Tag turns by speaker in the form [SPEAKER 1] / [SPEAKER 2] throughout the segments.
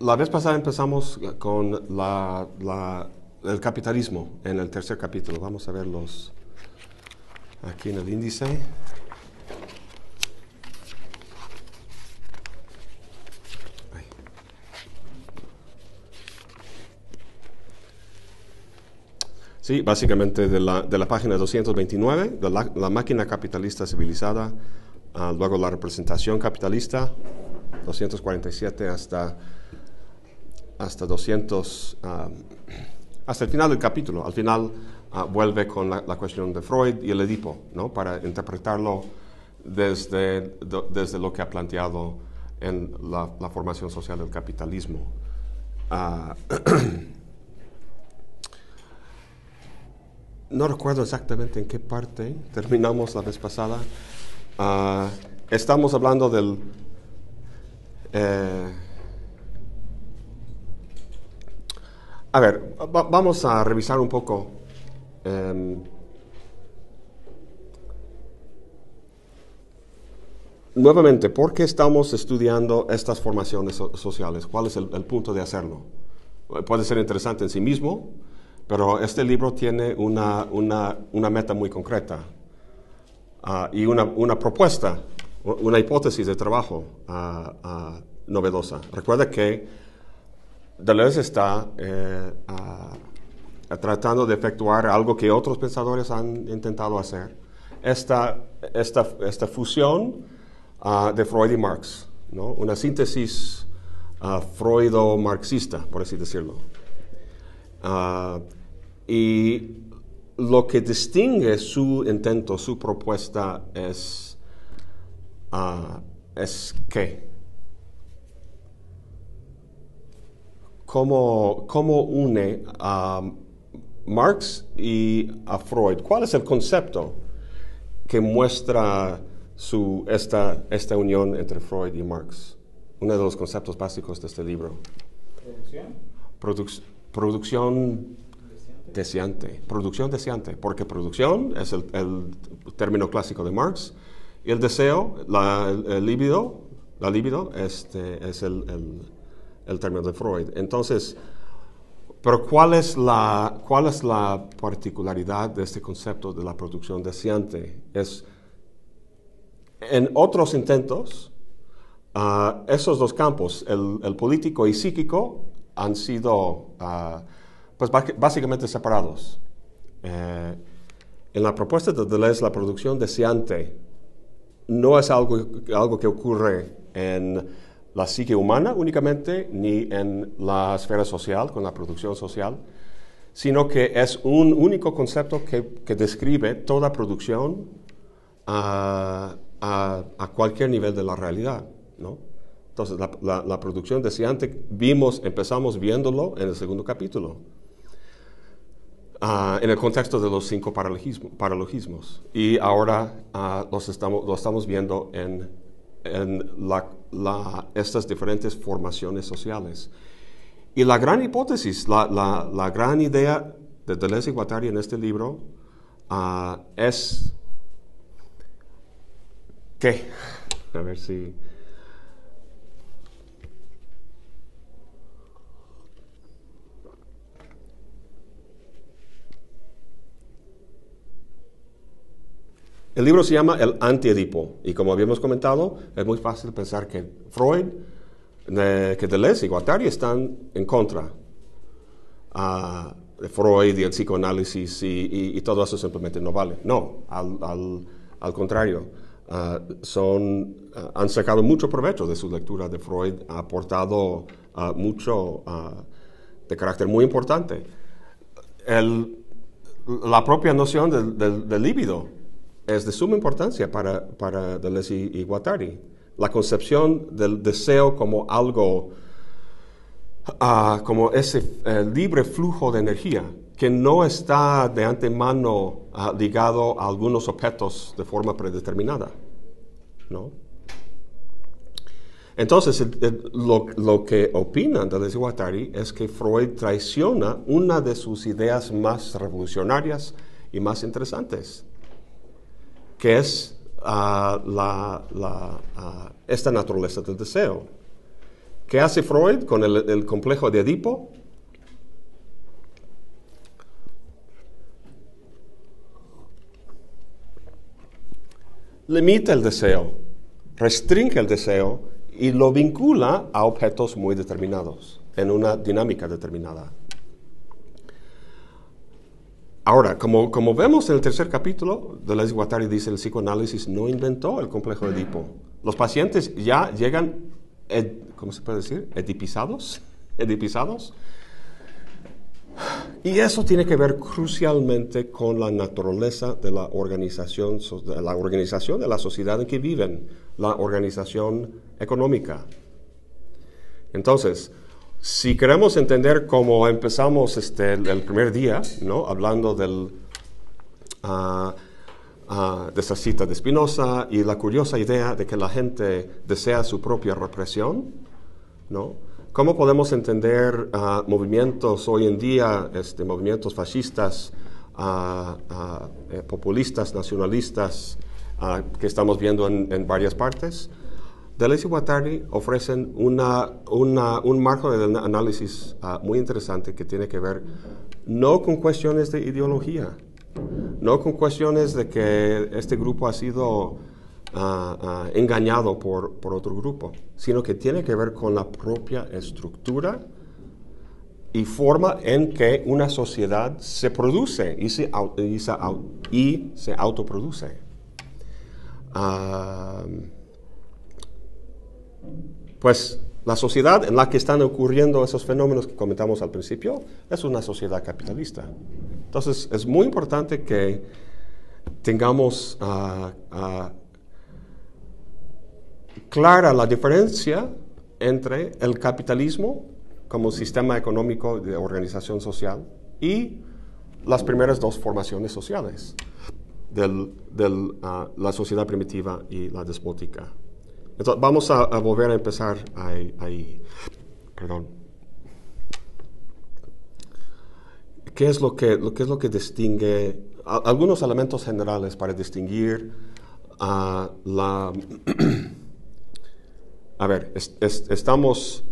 [SPEAKER 1] la vez pasada empezamos con el capitalismo en el tercer capítulo. Vamos a verlos aquí en el índice. Sí, básicamente de la, de la página 229, de la, máquina capitalista civilizada, ah, luego la representación capitalista, 247 hasta, hasta 200, ah, hasta el final del capítulo. Al final ah, vuelve con la, cuestión de Freud y el Edipo, ¿no? para interpretarlo desde, desde lo que ha planteado en la, la formación social del capitalismo. no recuerdo exactamente en qué parte terminamos la vez pasada. Ah, estamos hablando del... Eh, a ver, vamos a revisar un poco. Em, nuevamente, ¿por qué estamos estudiando estas formaciones sociales? ¿Cuál es el punto de hacerlo? Puede ser interesante en sí mismo, pero este libro tiene una, meta muy concreta ah, y una, propuesta, una hipótesis de trabajo ah, ah, novedosa. Recuerda que Deleuze está eh, tratando de efectuar algo que otros pensadores han intentado hacer, esta, esta, fusión de Freud y Marx, ¿no? una síntesis freudo-marxista, por así decirlo. Y lo que distingue su intento, su propuesta es, uh, es qué. ¿Cómo, ¿Cómo, une a Marx y a Freud? ¿Cuál es el concepto que muestra su, esta, esta unión entre Freud y Marx? Uno de los conceptos básicos de este libro.
[SPEAKER 2] Producción.
[SPEAKER 1] producción deseante, producción deseante, porque producción es el, término clásico de Marx y el deseo, la, el, libido, la libido este, es el, término de Freud. Entonces, pero ¿cuál es, la, ¿cuál es la particularidad de este concepto de la producción deseante? Es, en otros intentos, uh, esos dos campos, el, político y psíquico, han sido... Uh, pues básicamente separados. Eh, en la propuesta de Deleuze, la producción deseante no es algo, algo que ocurre en la psique humana únicamente, ni en la esfera social, con la producción social, sino que es un único concepto que, describe toda producción a, cualquier nivel de la realidad. ¿no? Entonces, la, la producción deseante vimos, empezamos viéndolo en el segundo capítulo. Ah, en el contexto de los cinco paralogismos. Y ahora uh, los estamos, lo estamos viendo en, en la, estas diferentes formaciones sociales. Y la gran hipótesis, la, la, gran idea de Deleuze y Guattari en este libro uh, es que, a ver si... El libro se llama El anti-Edipo y como habíamos comentado, es muy fácil pensar que Freud, que Deleuze y Guattari están en contra ah, de Freud y el psicoanálisis y, todo eso simplemente no vale. No, al, contrario, ah, son, ah, han sacado mucho provecho de su lectura de Freud, ha aportado mucho de carácter muy importante. la propia noción del, del, del líbido es de suma importancia para, para Deleuze y, Guattari. La concepción del deseo como algo, ah, como ese eh, libre flujo de energía, que no está de antemano ah, ligado a algunos objetos de forma predeterminada. ¿no? Entonces, lo, lo, que opinan Deleuze y Guattari es que Freud traiciona una de sus ideas más revolucionarias y más interesantes, que es ah, la, ah, esta naturaleza del deseo. ¿Qué hace Freud con el, complejo de Edipo? Limita el deseo, restringe el deseo y lo vincula a objetos muy determinados, en una dinámica determinada. Ahora, como, como vemos en el tercer capítulo de la Guattari, dice el psicoanálisis no inventó el complejo de Edipo. Los pacientes ya llegan ¿cómo se puede decir? Edipizados, edipizados. Y eso tiene que ver crucialmente con la naturaleza de la organización, de la organización de la sociedad en que viven, la organización económica. Entonces, si queremos entender cómo empezamos este, el primer día, ¿no? hablando del, uh, de esa cita de Spinoza y la curiosa idea de que la gente desea su propia represión, ¿no? ¿Cómo podemos entender ah, movimientos hoy en día, este, movimientos fascistas, ah, ah, eh, populistas, nacionalistas, que estamos viendo en, varias partes? Deleuze y Guattari ofrecen una, un marco de análisis muy interesante que tiene que ver no con cuestiones de ideología, no con cuestiones de que este grupo ha sido ah, ah, engañado por, otro grupo, sino que tiene que ver con la propia estructura y forma en que una sociedad se produce y se, y se, autoproduce. Ah, pues la sociedad en la que están ocurriendo esos fenómenos que comentamos al principio es una sociedad capitalista. Entonces, es muy importante que tengamos ah, ah, clara la diferencia entre el capitalismo como sistema económico de organización social y las primeras dos formaciones sociales de ah, la sociedad primitiva y la despótica. Entonces, vamos a, volver a empezar ahí. Perdón. ¿Qué es lo que, lo, es lo que distingue, algunos elementos generales para distinguir a la... a ver, estamos...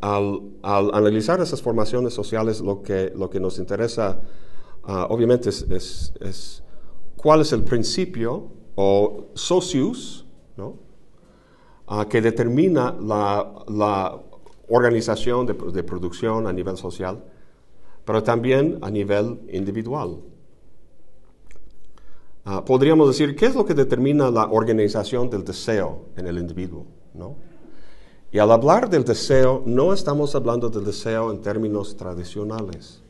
[SPEAKER 1] al, analizar esas formaciones sociales, lo que, lo que nos interesa, obviamente, es, cuál es el principio o socius, ¿no? que determina la, la organización de, producción a nivel social, pero también a nivel individual. Ah, podríamos decir, ¿qué es lo que determina la organización del deseo en el individuo? ¿no? Y al hablar del deseo, no estamos hablando del deseo en términos tradicionales.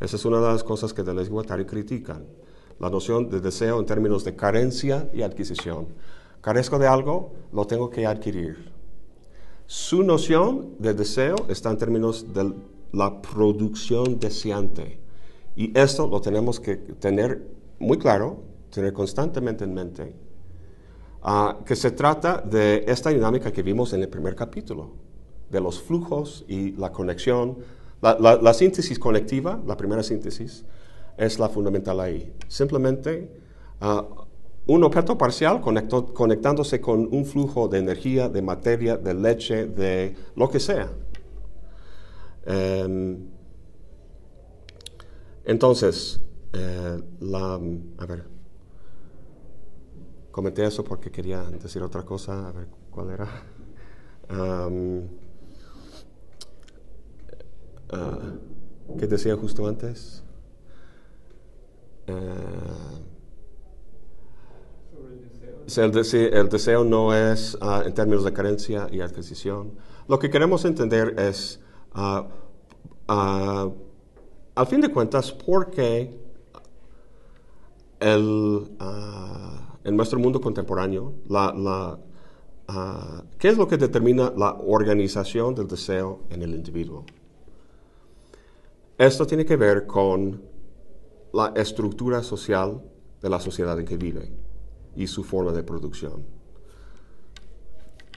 [SPEAKER 1] Esa es una de las cosas que Deleuze y Guattari critican. La noción de deseo en términos de carencia y adquisición. Carezco de algo, lo tengo que adquirir. Su noción de deseo está en términos de la producción deseante. Y esto lo tenemos que tener muy claro, tener constantemente en mente, ah, que se trata de esta dinámica que vimos en el primer capítulo, de los flujos y la conexión. La, síntesis conectiva, la primera síntesis, es la fundamental ahí. Simplemente uh, un objeto parcial conectándose con un flujo de energía, de materia, de leche, de lo que sea. Em, entonces, eh, la, a ver, comenté eso porque quería decir otra cosa, a ver cuál era. Ah, ¿Qué decía justo antes? Uh, el, deseo, no es ah, en términos de carencia y adquisición. Lo que queremos entender es, uh, al fin de cuentas, por qué el, en nuestro mundo contemporáneo, la, ¿qué es lo que determina la organización del deseo en el individuo? Esto tiene que ver con la estructura social de la sociedad en que vive y su forma de producción.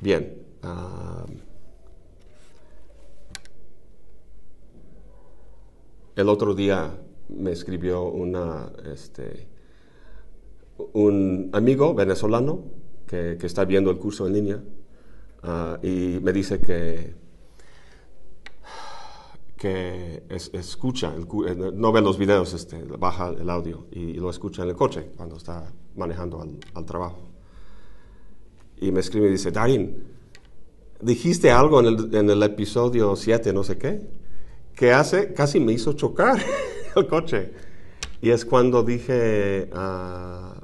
[SPEAKER 1] Bien. Ah, el otro día me escribió una, este, un amigo venezolano que, está viendo el curso en línea ah, y me dice que, que escucha, eh, no ve los videos, este, baja el audio y, lo escucha en el coche cuando está manejando al, trabajo. Y me escribe y dice, Darin, dijiste algo en el, en el episodio 7, no sé qué, que hace, casi me hizo chocar el coche. Y es cuando dije, uh,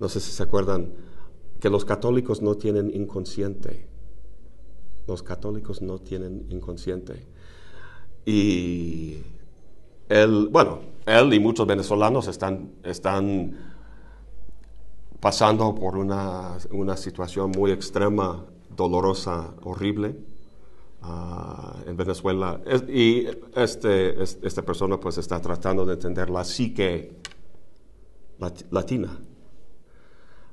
[SPEAKER 1] no sé si se acuerdan, que los católicos no tienen inconsciente. Los católicos no tienen inconsciente. Y él, bueno, él y muchos venezolanos están, están pasando por una, una situación muy extrema, dolorosa, horrible. Ah, en Venezuela. y este, esta persona pues está tratando de entender la psique latina.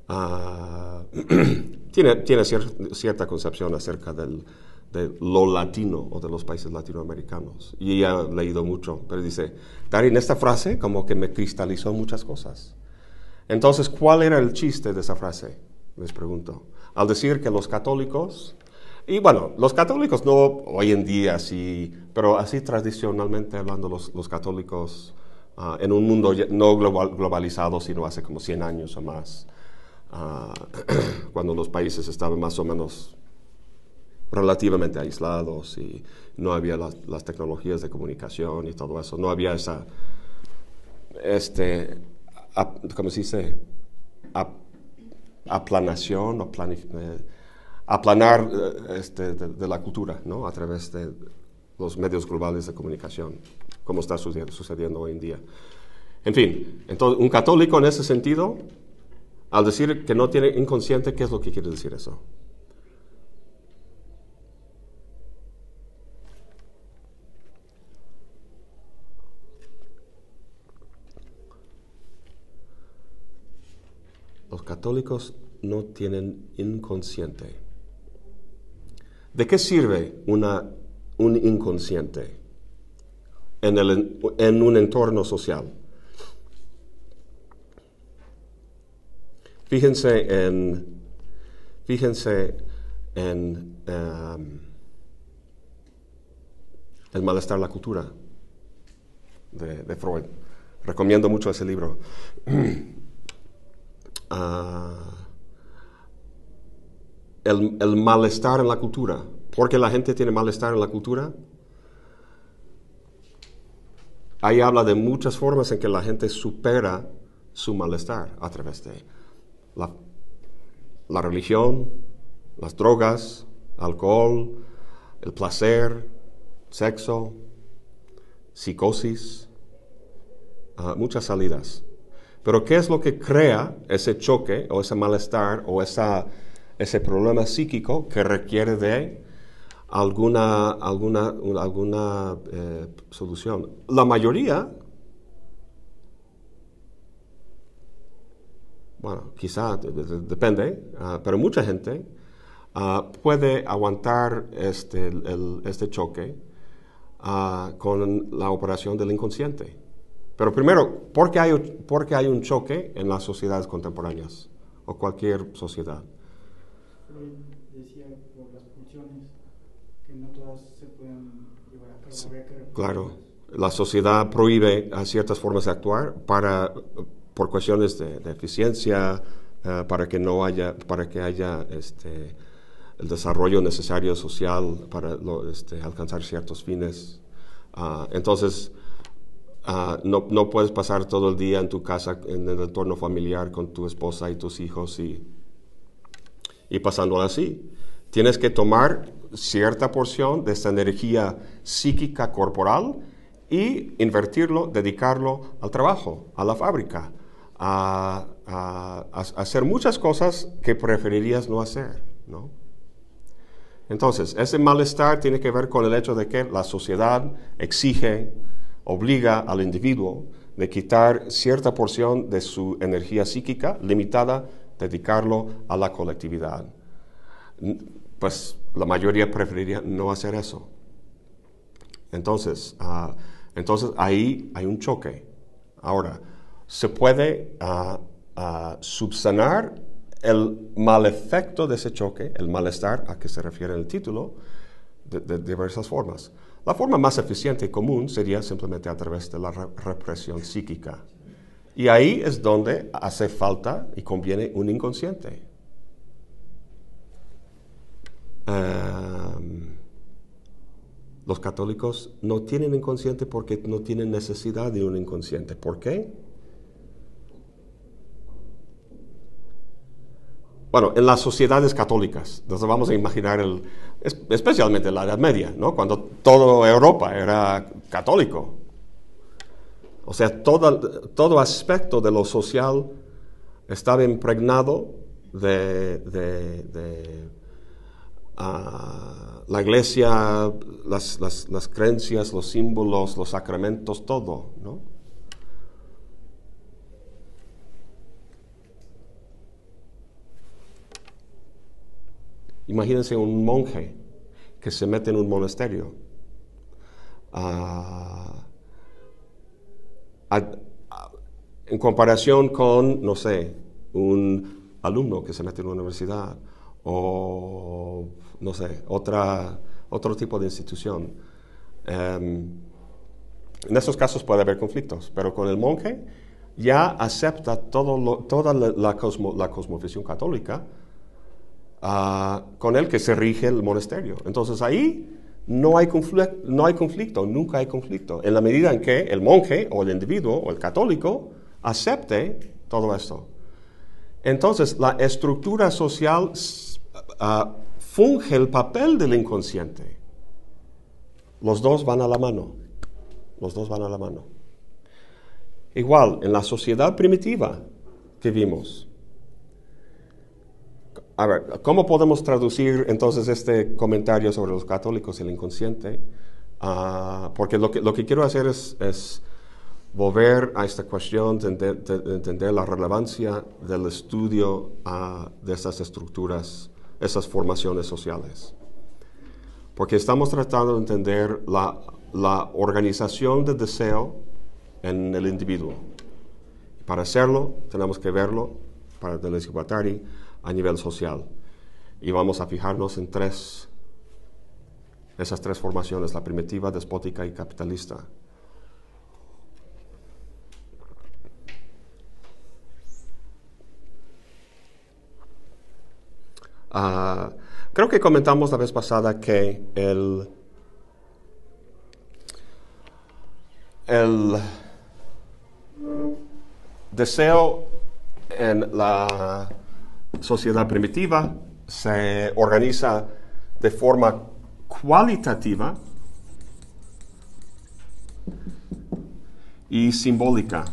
[SPEAKER 1] Ah, tiene tiene cierta concepción acerca del, de lo latino o de los países latinoamericanos. Y ha leído mucho, pero dice, Darín, esta frase como que me cristalizó muchas cosas. Entonces, ¿cuál era el chiste de esa frase? Les pregunto. Al decir que los católicos y bueno, los católicos no hoy en día, sí, pero así tradicionalmente hablando, los, los católicos ah, en un mundo no globalizado, sino hace como 100 años o más, ah, cuando los países estaban más o menos relativamente aislados y no había las, tecnologías de comunicación y todo eso, no había esa, este, ¿cómo se dice? aplanación o eh, aplanar eh, este, de, la cultura, ¿no? A través de los medios globales de comunicación, como está sucediendo, hoy en día. En fin, entonces, un católico en ese sentido, al decir que no tiene inconsciente, ¿qué es lo que quiere decir eso? Los católicos no tienen inconsciente. ¿De qué sirve una, un inconsciente en, un entorno social? Fíjense en, fíjense en um, el malestar la cultura de, Freud. Recomiendo mucho ese libro. uh, el, malestar en la cultura. porque la gente tiene malestar en la cultura? Ahí habla de muchas formas en que la gente supera su malestar a través de la, la religión, las drogas, alcohol, el placer, sexo, psicosis, ah, muchas salidas. Pero ¿qué es lo que crea ese choque o ese malestar o esa ese problema psíquico que requiere de alguna, alguna, alguna eh, solución. La mayoría, bueno, quizá depende, ah, pero mucha gente ah, puede aguantar este, este choque ah, con la operación del inconsciente. Pero primero, ¿por qué, hay, ¿por qué hay un choque en las sociedades contemporáneas o cualquier sociedad?
[SPEAKER 2] decía por las pulsiones que no todas se pueden llevar a cabo.
[SPEAKER 1] claro, la sociedad prohíbe a ciertas formas de actuar para, por cuestiones de, eficiencia, eh, para que no haya, para que haya este, el desarrollo necesario social para este, alcanzar ciertos fines. Ah, entonces, ah, no, no, puedes pasar todo el día en tu casa, en el entorno familiar, con tu esposa y tus hijos y y pasando así. Tienes que tomar cierta porción de esta energía psíquica corporal y invertirlo, dedicarlo al trabajo, a la fábrica, a, hacer muchas cosas que preferirías no hacer, ¿no? Entonces, ese malestar tiene que ver con el hecho de que la sociedad exige, obliga al individuo de quitar cierta porción de su energía psíquica limitada dedicarlo a la colectividad. Pues la mayoría preferiría no hacer eso. Entonces, ah, entonces ahí hay un choque. Ahora, ¿se puede uh, subsanar el mal efecto de ese choque, el malestar a que se refiere el título, de, diversas formas. La forma más eficiente y común sería simplemente a través de la represión psíquica. Y ahí es donde hace falta y conviene un inconsciente. Em, los católicos no tienen inconsciente porque no tienen necesidad de un inconsciente. ¿Por qué? Bueno, en las sociedades católicas, entonces vamos a imaginar, el, especialmente en la Edad Media, ¿no? cuando toda Europa era católico. O sea, todo, todo aspecto de lo social estaba impregnado de, ah, la iglesia, las creencias, los símbolos, los sacramentos, todo, ¿no? Imagínense un monje que se mete en un monasterio. Ah, en comparación con, no sé, un alumno que se mete en una universidad o, no sé, otra, otro tipo de institución. Em, en esos casos puede haber conflictos, pero con el monje ya acepta todo toda la, la cosmovisión católica con el que se rige el monasterio. Entonces ahí no hay, no hay conflicto, nunca hay conflicto, en la medida en que el monje o el individuo o el católico acepte todo esto. Entonces la estructura social uh, funge el papel del inconsciente. Los dos van a la mano. Los dos van a la mano. Igual, en la sociedad primitiva que vimos, a ver, ¿cómo podemos traducir entonces este comentario sobre los católicos y el inconsciente? Ah, porque lo que, lo que quiero hacer es, volver a esta cuestión de, entender la relevancia del estudio ah, de esas estructuras, esas formaciones sociales. Porque estamos tratando de entender la, la organización del deseo en el individuo. Para hacerlo, tenemos que verlo, para Deleuze y Guattari, a nivel social. Y vamos a fijarnos en tres, esas tres formaciones, la primitiva, despótica y capitalista. Ah, creo que comentamos la vez pasada que el, el deseo en la sociedad primitiva se organiza de forma cualitativa y simbólica.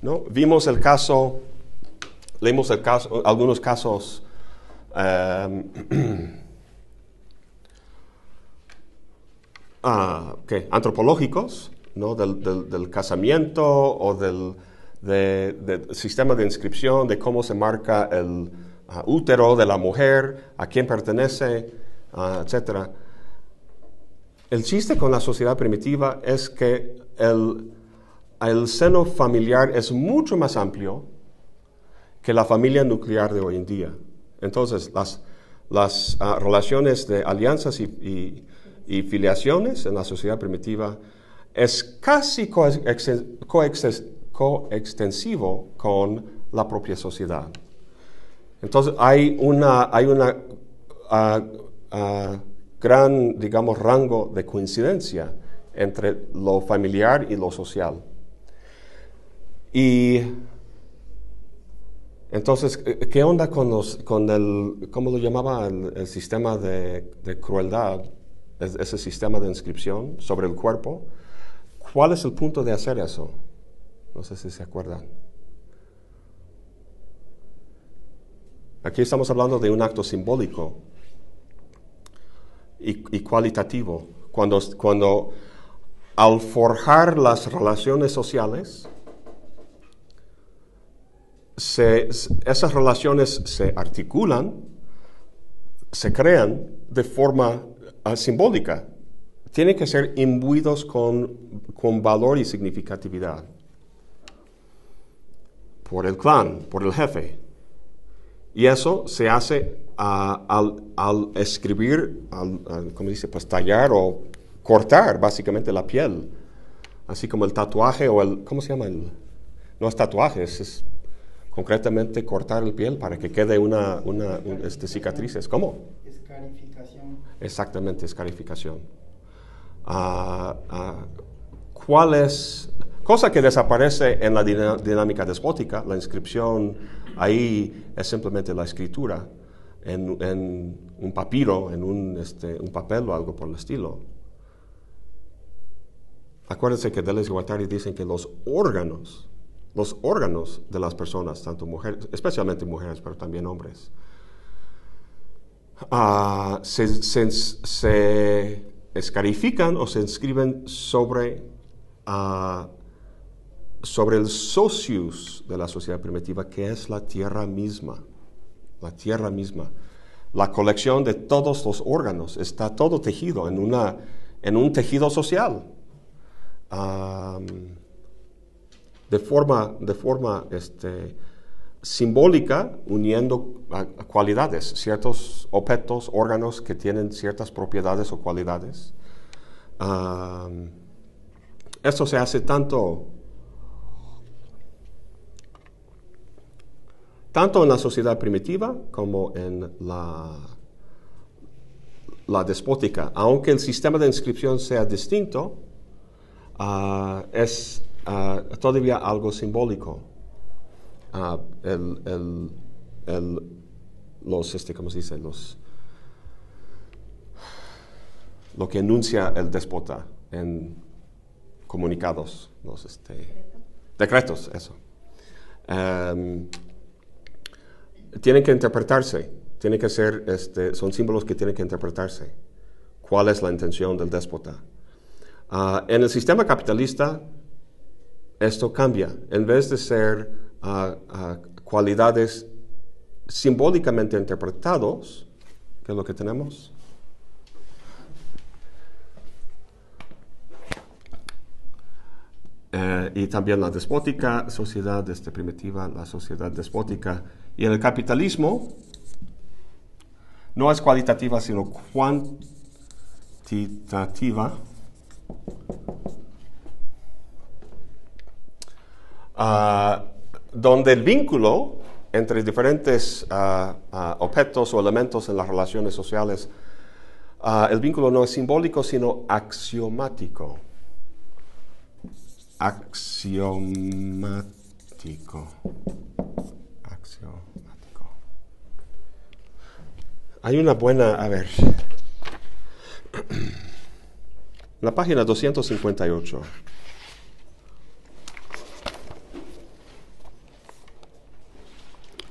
[SPEAKER 1] ¿No? Vimos el caso, leímos el caso, algunos casos em, ah, antropológicos del, casamiento o del, sistema de inscripción, de cómo se marca el ah, útero de la mujer, a quién pertenece, uh, etc. El chiste con la sociedad primitiva es que el, el seno familiar es mucho más amplio que la familia nuclear de hoy en día. Entonces, las, las ah, relaciones de alianzas y, filiaciones en la sociedad primitiva es casi coextensivo con la propia sociedad. Entonces hay una, hay una ah, ah, gran, digamos, rango de coincidencia entre lo familiar y lo social. Y entonces, ¿qué onda con, con el, ¿cómo lo llamaba? El, sistema de, crueldad, ese sistema de inscripción sobre el cuerpo. ¿Cuál es el punto de hacer eso? No sé si se acuerdan. Aquí estamos hablando de un acto simbólico y, cualitativo. Cuando, cuando al forjar las relaciones sociales, esas relaciones se articulan, se crean de forma ah, simbólica, tienen que ser imbuidos con, con valor y significatividad. por el clan, por el jefe. Y eso se hace ah, al, al, escribir, al, al, ¿cómo dice? Pues tallar o cortar básicamente la piel. Así como el tatuaje o el, ¿cómo se llama? El, no es tatuaje, es, es concretamente cortar el piel para que quede una, una un, este, cicatrices. ¿Cómo?
[SPEAKER 2] Escarificación.
[SPEAKER 1] Exactamente, escarificación. Uh, uh, ¿Cuál es? Cosa que desaparece en la dinámica despótica, la inscripción ahí es simplemente la escritura en, en un papiro, en un, este, un papel o algo por el estilo. Acuérdense que Deleuze y Guattari dicen que los órganos, los órganos de las personas, tanto mujeres, especialmente mujeres, pero también hombres, uh, se, se, se, escarifican o se inscriben sobre, uh, sobre el socius de la sociedad primitiva, que es la tierra misma, la tierra misma. La colección de todos los órganos está todo tejido en, una, en un tejido social um, de forma, de forma este, simbólica, uniendo cualidades, ciertos objetos, órganos que tienen ciertas propiedades o cualidades. Esto se hace tanto, tanto en la sociedad primitiva como en la, la despótica. Aunque el sistema de inscripción sea distinto, uh, es uh, todavía algo simbólico. El, el, el, los, este, ¿cómo se dice? Los, lo que enuncia el déspota en comunicados, los este, decretos, eso. Um, tienen que interpretarse, tiene que ser, este, son símbolos que tienen que interpretarse. ¿Cuál es la intención del déspota? Uh, en el sistema capitalista, esto cambia. En vez de ser uh, cualidades simbólicamente interpretados, ¿qué es lo que tenemos? Eh, y también la despótica, sociedad este, primitiva, la sociedad despótica. Y el capitalismo no es cualitativa, sino cuantitativa. Uh, donde el vínculo entre diferentes uh, uh, objetos o elementos en las relaciones sociales, el vínculo no es simbólico, sino axiomático. Axiomático. Axiomático. Hay una buena, a ver. La página 258.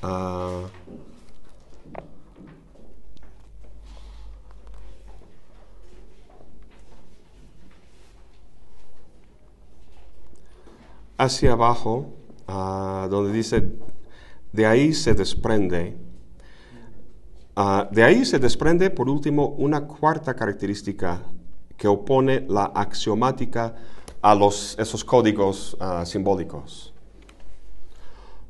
[SPEAKER 1] Uh, hacia abajo, uh, donde dice, de ahí se desprende, uh, de ahí se desprende, por último, una cuarta característica que opone la axiomática a los, esos códigos simbólicos.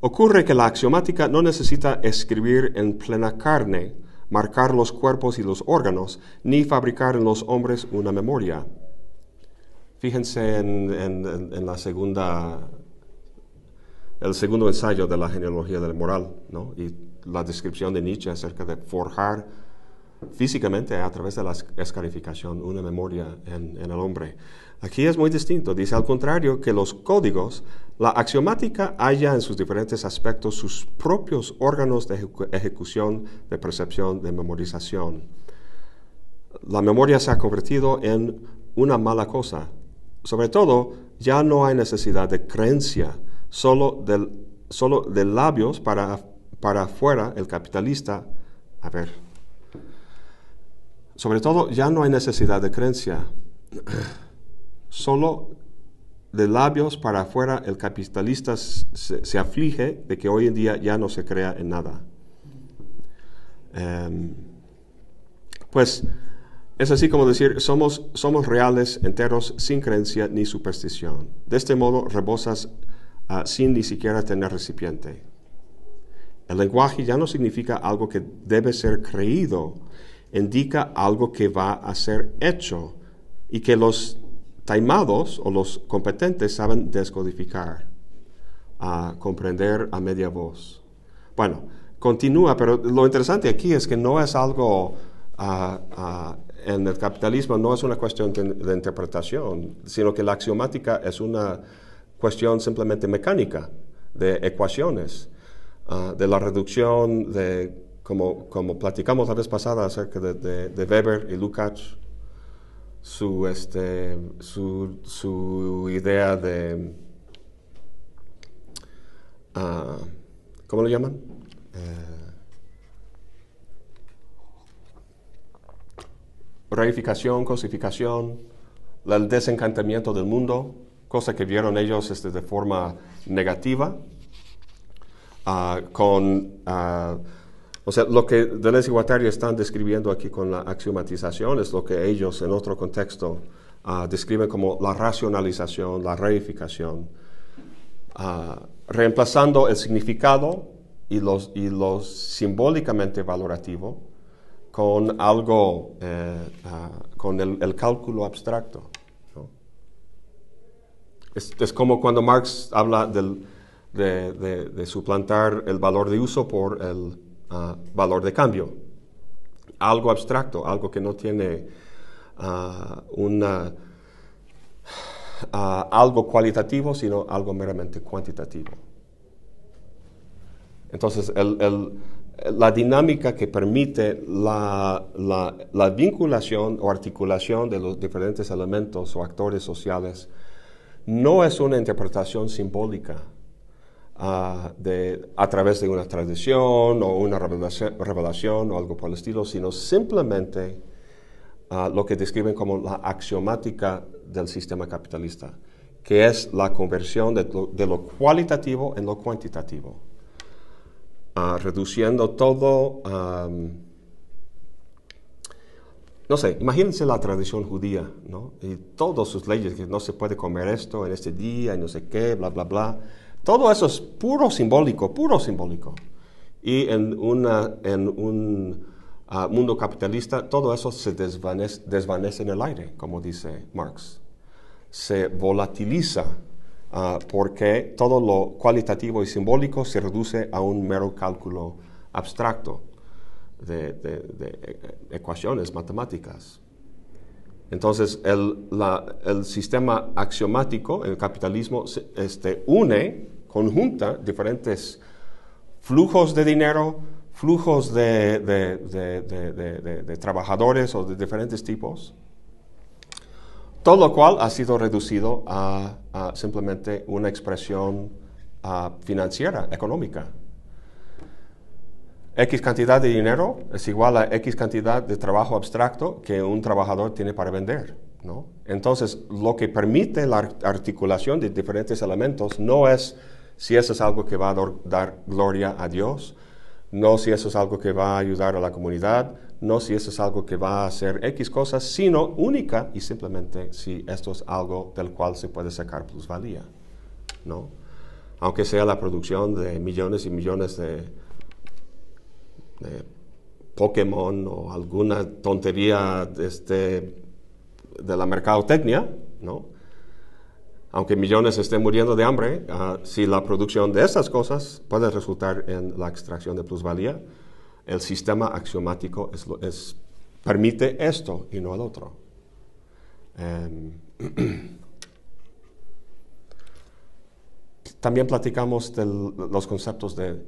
[SPEAKER 1] Ocurre que la axiomática no necesita escribir en plena carne, marcar los cuerpos y los órganos, ni fabricar en los hombres una memoria. Fíjense en, la segunda, el segundo ensayo de la genealogía de la moral, ¿no? y la descripción de Nietzsche acerca de forjar físicamente a través de la escarificación una memoria en, el hombre. Aquí es muy distinto. Dice al contrario que los códigos, la axiomática halla en sus diferentes aspectos sus propios órganos de ejecu ejecución, de percepción, de memorización. La memoria se ha convertido en una mala cosa. Sobre todo, ya no hay necesidad de creencia, solo, del, solo de labios para, para afuera el capitalista. A ver, sobre todo, ya no hay necesidad de creencia. Solo de labios para afuera el capitalista se, aflige de que hoy en día ya no se crea en nada. Um, pues es así como decir, somos, somos reales, enteros, sin creencia ni superstición. De este modo rebosas ah, sin ni siquiera tener recipiente. El lenguaje ya no significa algo que debe ser creído, indica algo que va a ser hecho y que los taimados o los competentes saben descodificar, a comprender a media voz. Bueno, continúa, pero lo interesante aquí es que no es algo ah, ah, en el capitalismo, no es una cuestión de, interpretación, sino que la axiomática es una cuestión simplemente mecánica, de ecuaciones, ah, de la reducción de, como, como, platicamos la vez pasada acerca de, de Weber y Lukács, su, este, su, su idea de, uh, ¿cómo lo llaman? Uh, reificación, cosificación, el desencantamiento del mundo, cosa que vieron ellos este, de forma negativa, uh, con o sea, lo que Deleuze y Guattari están describiendo aquí con la axiomatización es lo que ellos en otro contexto uh, describen como la racionalización, la reificación, uh, reemplazando el significado y los, y los simbólicamente valorativo con algo, eh, uh, con el, cálculo abstracto. ¿no? Es, es, como cuando Marx habla de suplantar el valor de uso por el valor de cambio. Algo abstracto, algo que no tiene uh, una, uh, algo cualitativo, sino algo meramente cuantitativo. Entonces, la dinámica que permite la, vinculación o articulación de los diferentes elementos o actores sociales no es una interpretación simbólica, de, a través de una tradición o una revelación, o algo por el estilo, sino simplemente lo que describen como la axiomática del sistema capitalista, que es la conversión de lo, cualitativo en lo cuantitativo, reduciendo todo... no sé, imagínense la tradición judía, ¿no? Y todas sus leyes, que no se puede comer esto en este día y no sé qué, bla, bla, bla. Todo eso es puro simbólico, puro simbólico. Y en, una, en un uh, mundo capitalista todo eso se desvanece, en el aire, como dice Marx. Se volatiliza uh, porque todo lo cualitativo y simbólico se reduce a un mero cálculo abstracto de, de, ecuaciones matemáticas. Entonces, el, el, sistema axiomático, el capitalismo, este, une conjunta diferentes flujos de dinero, flujos de, de, trabajadores o de diferentes tipos, todo lo cual ha sido reducido a, simplemente una expresión financiera, económica. X cantidad de dinero es igual a X cantidad de trabajo abstracto que un trabajador tiene para vender. ¿no? Entonces, lo que permite la articulación de diferentes elementos no es si eso es algo que va a dar gloria a Dios, no si eso es algo que va a ayudar a la comunidad, no si eso es algo que va a hacer X cosas, sino única y simplemente si esto es algo del cual se puede sacar plusvalía, ¿no? Aunque sea la producción de millones y millones de, Pokémon o alguna tontería este, de la mercadotecnia, ¿no? Aunque millones estén muriendo de hambre, ah, si la producción de estas cosas puede resultar en la extracción de plusvalía, el sistema axiomático es, permite esto y no el otro. Em, también platicamos de los conceptos de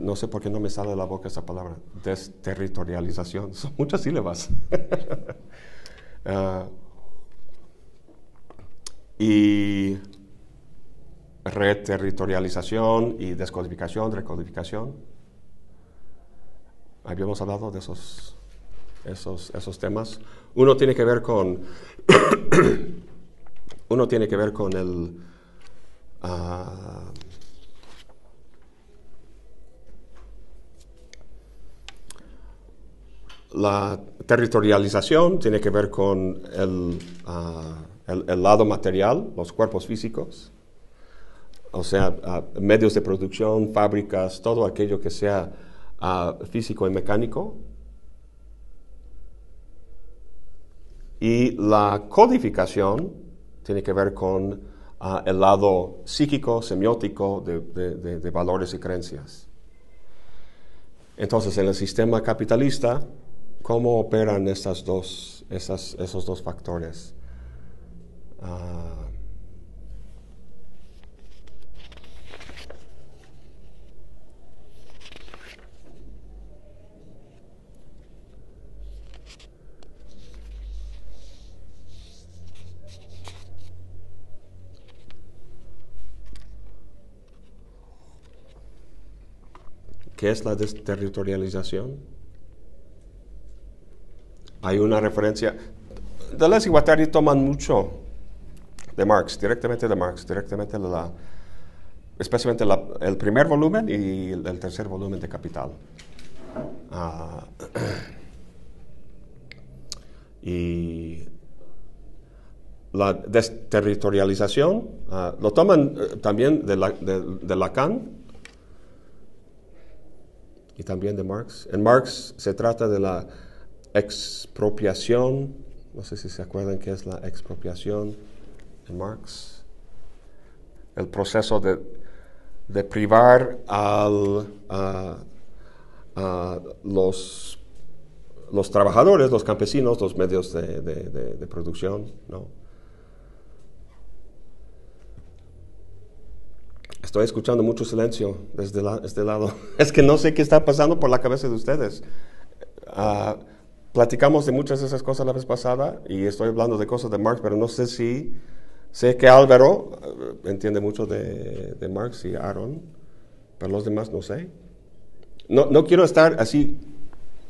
[SPEAKER 1] no sé por qué no me sale de la boca esa palabra, desterritorialización, son muchas sílabas. uh, y reterritorialización y descodificación, recodificación. Habíamos hablado de esos, esos, esos temas. Uno tiene que ver con, uno tiene que ver con el, uh, la territorialización, tiene que ver con el, uh, el, lado material, los cuerpos físicos, o sea, medios de producción, fábricas, todo aquello que sea ah, físico y mecánico. Y la codificación tiene que ver con ah, el lado psíquico, semiótico de, valores y creencias. Entonces, en el sistema capitalista, ¿cómo operan esos dos factores? Ah, ¿Qué es la desterritorialización? Hay una referencia. Deleuze y Guattari toman mucho de Marx, directamente de Marx, directamente de la, especialmente el primer volumen y el, el tercer volumen de Capital. Ah, y la desterritorialización ah, lo toman eh, también de, la- de- de Lacan y también de Marx. En Marx se trata de la expropiación, no sé si se acuerdan qué es la expropiación en Marx, el proceso de, de privar a, los, los trabajadores, los campesinos, los medios de, de- de- de producción, ¿no? Estoy escuchando mucho silencio desde este lado. Es que no sé qué está pasando por la cabeza de ustedes. Ah, platicamos de muchas de esas cosas la vez pasada y estoy hablando de cosas de Marx, pero no sé si... Sé que Álvaro eh, entiende mucho de, de Marx y Aaron, pero los demás no sé. No, no quiero estar así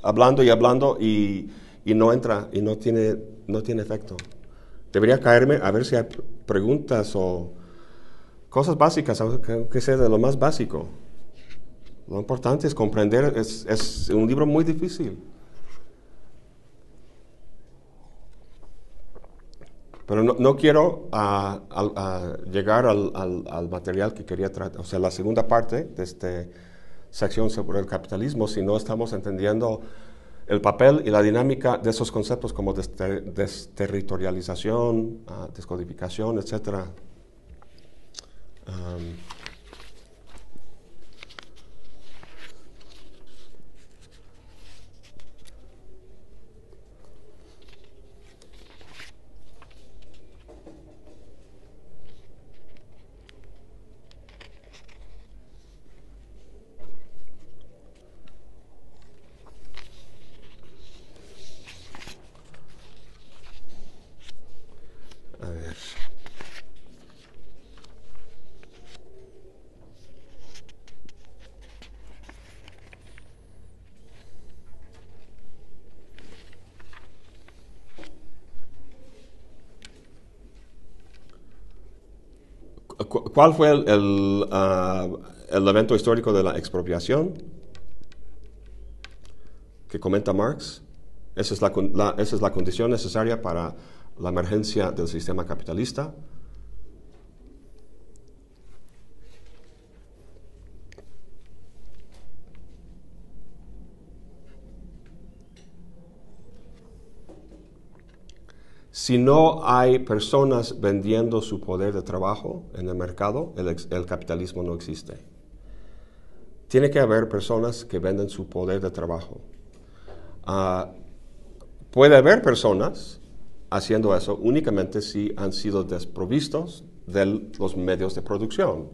[SPEAKER 1] hablando y hablando y, y no entra y no tiene, no tiene efecto. Debería caerme a ver si hay preguntas o cosas básicas, aunque que sea de lo más básico. Lo importante es comprender, es, es un libro muy difícil. Pero no, quiero ah, ah, llegar al, al- al material que quería tratar, o sea, la segunda parte de esta sección sobre el capitalismo, si no estamos entendiendo el papel y la dinámica de esos conceptos como dester- desterritorialización, ah, descodificación, etc ver. Cu- ¿Cuál fue el, ah, el evento histórico de la expropiación que comenta Marx? Esa es la- esa es la condición necesaria para la emergencia del sistema capitalista. Si no hay personas vendiendo su poder de trabajo en el mercado, el, capitalismo no existe. Tiene que haber personas que venden su poder de trabajo. Ah, puede haber personas haciendo eso únicamente si han sido desprovistos de los medios de producción.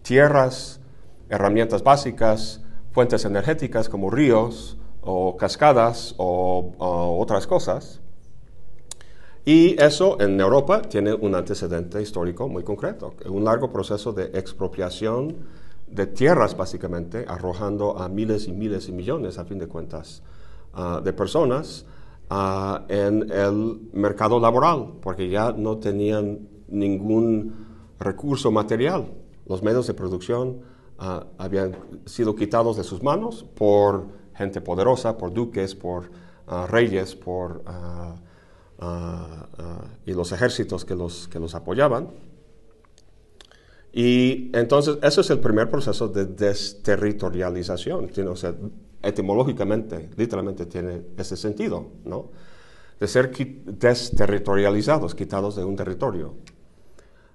[SPEAKER 1] Tierras, herramientas básicas, fuentes energéticas como ríos o cascadas o otras cosas. Y eso en Europa tiene un antecedente histórico muy concreto, un largo proceso de expropiación de tierras básicamente, arrojando a miles y miles y millones, a fin de cuentas, ah, de personas ah, en el mercado laboral, porque ya no tenían ningún recurso material. Los medios de producción ah, habían sido quitados de sus manos por gente poderosa, por duques, por reyes, por... ah, ah, y los ejércitos que los, que los apoyaban. Y entonces, ese es el primer proceso de desterritorialización. Tiene, o sea, etimológicamente, literalmente tiene ese sentido, ¿no? De ser desterritorializados, quitados de un territorio.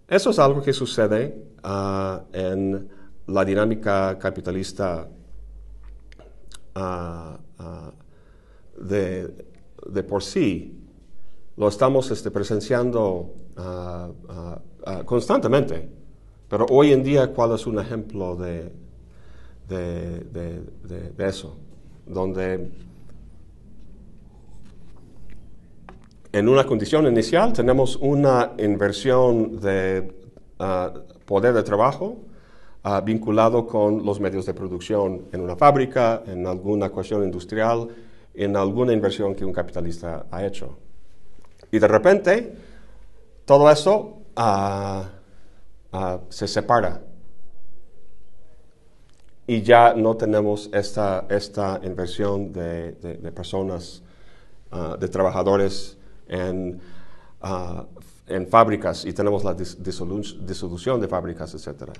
[SPEAKER 1] Eso es algo que sucede ah, en la dinámica capitalista de, por sí. Lo estamos este, presenciando constantemente. Pero hoy en día, ¿cuál es un ejemplo de, eso? Donde en una condición inicial tenemos una inversión de ah, poder de trabajo ah, vinculado con los medios de producción en una fábrica, en alguna cuestión industrial, en alguna inversión que un capitalista ha hecho. Y de repente, todo eso uh, Ah, se separa. Y ya no tenemos esta, esta inversión de, personas, ah, de trabajadores en, ah, en, fábricas y tenemos la disolución de fábricas, etc.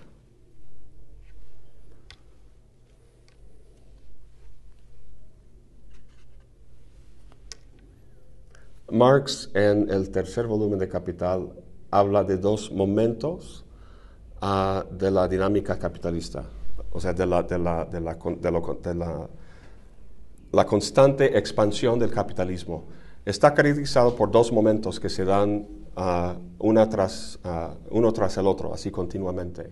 [SPEAKER 1] Marx en el tercer volumen de Capital habla de dos momentos de la dinámica capitalista, o sea, de la, de la, de la, de la, la constante expansión del capitalismo. Está caracterizado por dos momentos que se dan una tras, uno tras el otro, así continuamente.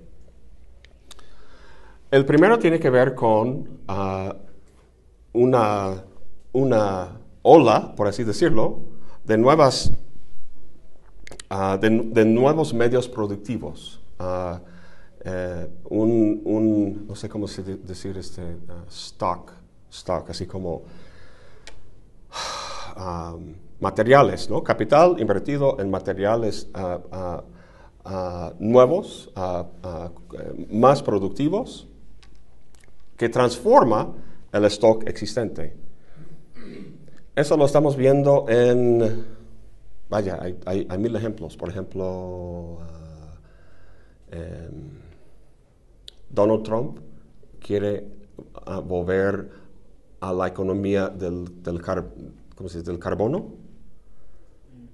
[SPEAKER 1] El primero tiene que ver con una, una ola, por así decirlo, de, nuevas, de, de nuevos medios productivos. Eh, un, no sé cómo decir este, uh, stock, stock, así como materiales, ¿no? Capital invertido en materiales nuevos, más productivos, que transforma el stock existente. Eso lo estamos viendo en, vaya, hay, hay, hay mil ejemplos. Por ejemplo, Em, Donald Trump quiere ah, volver a la economía del, del, del carbono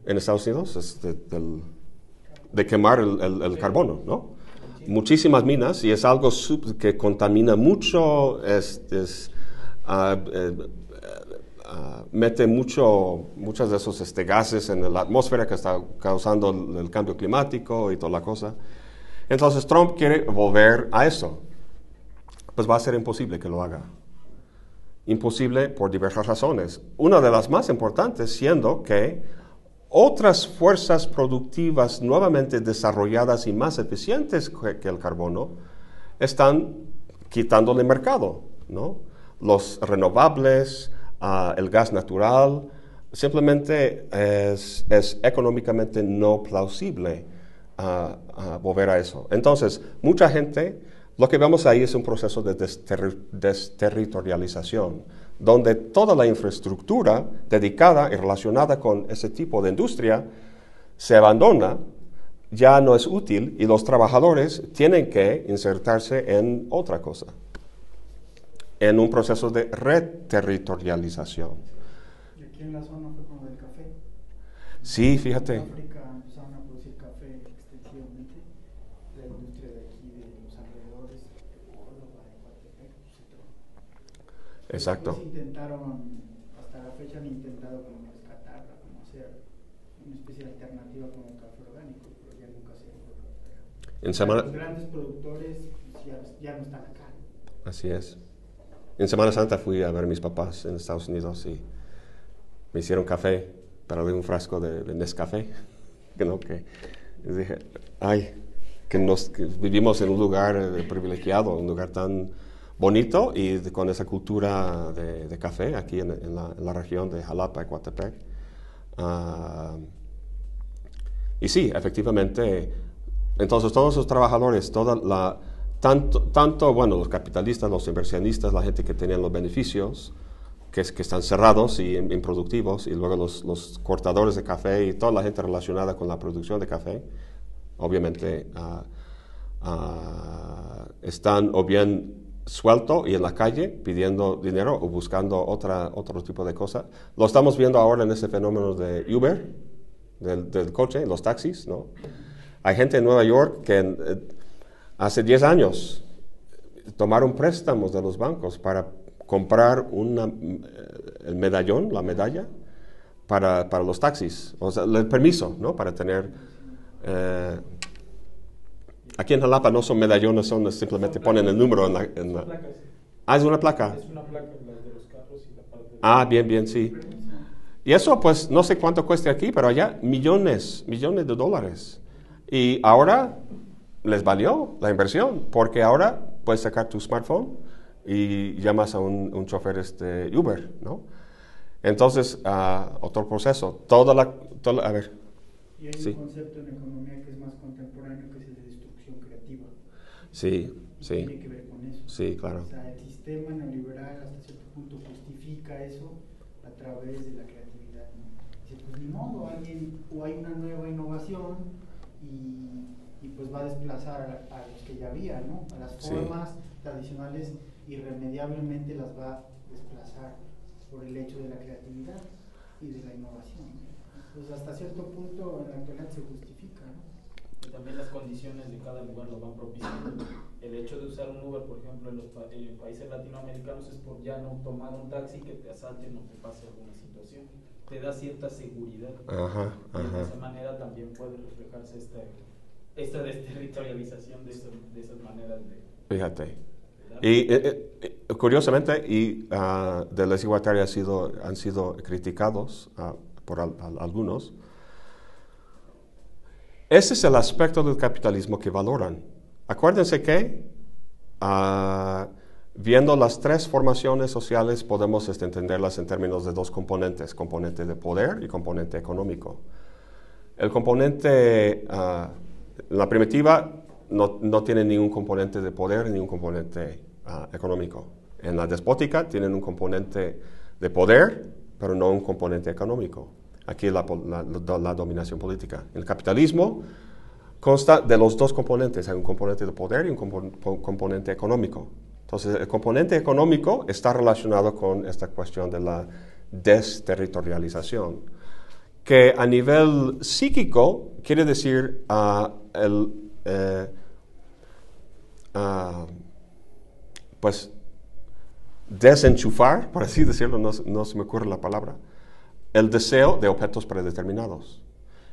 [SPEAKER 1] en Estados Unidos, de, quemar el, carbono, ¿no? Muchísimas minas y es algo que contamina mucho, es, ah, eh, ah, mete mucho, muchos de esos este, gases en la atmósfera que está causando el cambio climático y toda la cosa. Entonces Trump quiere volver a eso. Pues va a ser imposible que lo haga. Imposible por diversas razones. Una de las más importantes siendo que otras fuerzas productivas nuevamente desarrolladas y más eficientes que el carbono están quitándole mercado. ¿no? Los renovables, el gas natural, simplemente es, económicamente no plausible a, volver a eso. Entonces, mucha gente, lo que vemos ahí es un proceso de desterritorialización, donde toda la infraestructura dedicada y relacionada con ese tipo de industria se abandona, ya no es útil y los trabajadores tienen que insertarse en otra cosa, en un proceso de reterritorialización.
[SPEAKER 2] ¿Y aquí en la zona fue como del café?
[SPEAKER 1] Sí, fíjate. Exacto.
[SPEAKER 2] intentaron, hasta la fecha han intentado como rescatarla, como hacer una especie de alternativa como el café orgánico, pero ya nunca se
[SPEAKER 1] en semana...
[SPEAKER 2] Los grandes productores ya, ya, no están acá.
[SPEAKER 1] Así es. En Semana Santa fui a ver a mis papás en Estados Unidos y me hicieron café, pero de un frasco de, de Nescafé. Que no, que dije, ay, que, nos, que vivimos en un lugar eh, privilegiado, un lugar tan bonito y con esa cultura de, café aquí en, la, región de Jalapa, Ecuatepec. Ah, y sí, efectivamente, entonces todos los trabajadores, toda la, tanto, tanto, bueno, los capitalistas, los inversionistas, la gente que tenía los beneficios, que, que, están cerrados y improductivos, y luego los, los, cortadores de café y toda la gente relacionada con la producción de café, obviamente uh, uh, están o bien suelto y en la calle pidiendo dinero o buscando otra, otro tipo de cosa. Lo estamos viendo ahora en ese fenómeno de Uber, del, del coche, los taxis, ¿no? Hay gente en Nueva York que eh, hace 10 años tomaron préstamos de los bancos para comprar una, eh, el medallón, la medalla, para, para, los taxis, o sea, el permiso, ¿no? Para tener... Eh, aquí en Jalapa no son medallones, son simplemente ponen el número en la... En la... Ah, es una placa.
[SPEAKER 3] Es una placa, la de los carros y la parte de...
[SPEAKER 1] Ah, bien, bien, sí. Y eso, pues, no sé cuánto cueste aquí, pero allá millones, millones de dólares. Y ahora les valió la inversión, porque ahora puedes sacar tu smartphone y llamas a un, un chofer este, Uber, ¿no? Entonces, uh, otro proceso. Toda la... Toda, a ver.
[SPEAKER 2] Y hay sí. un concepto en economía que es más contemporáneo, que es el de destrucción creativa.
[SPEAKER 1] Sí, sí.
[SPEAKER 2] Tiene que ver con eso.
[SPEAKER 1] Sí, claro.
[SPEAKER 2] O sea, el sistema neoliberal hasta cierto punto justifica eso a través de la creatividad. ¿no? Dice, pues ni modo, alguien, o hay una nueva innovación y, y pues va a desplazar a, a, los que ya había, ¿no? A las formas sí. tradicionales irremediablemente las va a desplazar por el hecho de la creatividad y de la innovación. Pues hasta cierto punto en la actualidad se justifica. ¿no?
[SPEAKER 3] Y también las condiciones de cada lugar lo van propiciando. El hecho de usar un Uber, por ejemplo, en los pa en países latinoamericanos es por ya no tomar un taxi que te asalten o te pase alguna situación. Te da cierta seguridad.
[SPEAKER 1] Ajá, ajá.
[SPEAKER 3] Y de esa manera también puede reflejarse esta, esta desterritorialización de, eso, de esas maneras de...
[SPEAKER 1] Fíjate. Y eh, eh, curiosamente, y uh, de les igualitarios han sido, han sido criticados uh, por al, al, algunos. Ese es el aspecto del capitalismo que valoran. Acuérdense que, uh, viendo las tres formaciones sociales, podemos este, entenderlas en términos de dos componentes, componente de poder y componente económico. El componente, la primitiva, no, no tiene ningún componente de poder ni un componente uh, económico. En la despótica tienen un componente de poder, pero no un componente económico. Aquí la, la, dominación política. El capitalismo consta de los dos componentes. Hay un componente de poder y un compo componente económico. Entonces, el componente económico está relacionado con esta cuestión de la desterritorialización, que a nivel psíquico quiere decir uh, el... Eh, uh, pues desenchufar, por así decirlo, no, no, se me ocurre la palabra, el deseo de objetos predeterminados.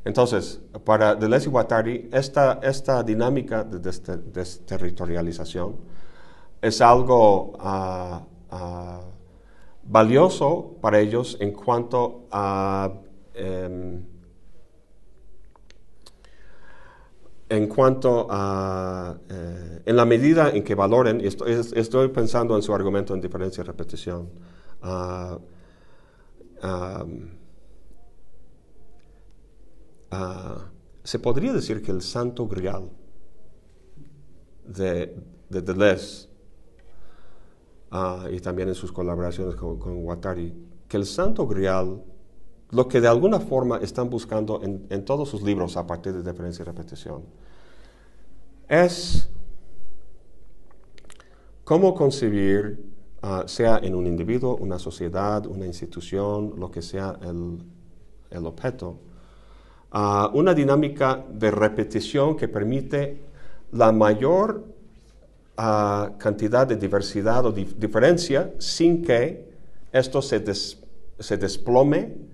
[SPEAKER 1] Entonces, para Deleuze y Guattari, esta, esta dinámica de desterritorialización es algo uh, valioso para ellos en cuanto a um, en cuanto a, eh, en la medida en que valoren, estoy, pensando en su argumento en diferencia y repetición, um, uh, se podría decir que el santo grial de, de Deleuze, uh, y también en sus colaboraciones con, con Guattari, que el santo grial lo que de alguna forma están buscando en, todos sus libros a partir de diferencia y repetición, es cómo concebir, uh, sea en un individuo, una sociedad, una institución, lo que sea el, objeto, uh, una dinámica de repetición que permite la mayor uh, cantidad de diversidad o dif diferencia sin que esto se desplome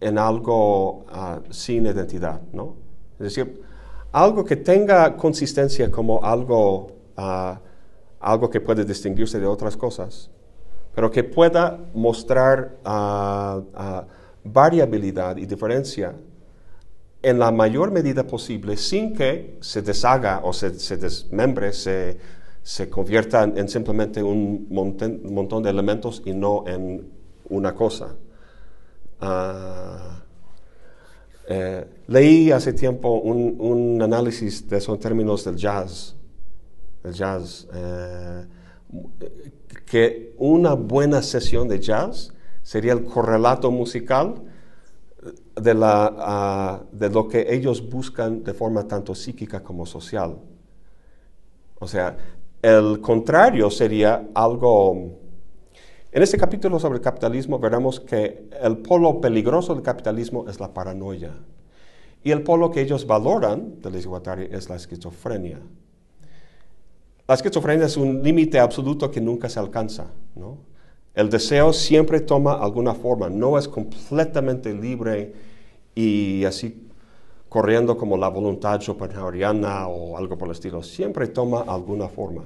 [SPEAKER 1] en algo uh, sin identidad, ¿no? Es decir, algo que tenga consistencia como algo, uh, algo que puede distinguirse de otras cosas, pero que pueda mostrar uh, variabilidad y diferencia en la mayor medida posible sin que se deshaga o se, se desmembre, se, se convierta en simplemente un montón de elementos y no en una cosa. Uh, eh, leí hace tiempo un, análisis de esos términos del jazz, el jazz, eh, que una buena sesión de jazz sería el correlato musical ah, de lo que ellos buscan de forma tanto psíquica como social. O sea, el contrario sería algo... En este capítulo sobre el capitalismo veremos que el polo peligroso del capitalismo es la paranoia. Y el polo que ellos valoran de la es la esquizofrenia. La esquizofrenia es un límite absoluto que nunca se alcanza. ¿no? El deseo siempre toma alguna forma, no es completamente libre y así corriendo como la voluntad schopenhaueriana o algo por el estilo, siempre toma alguna forma.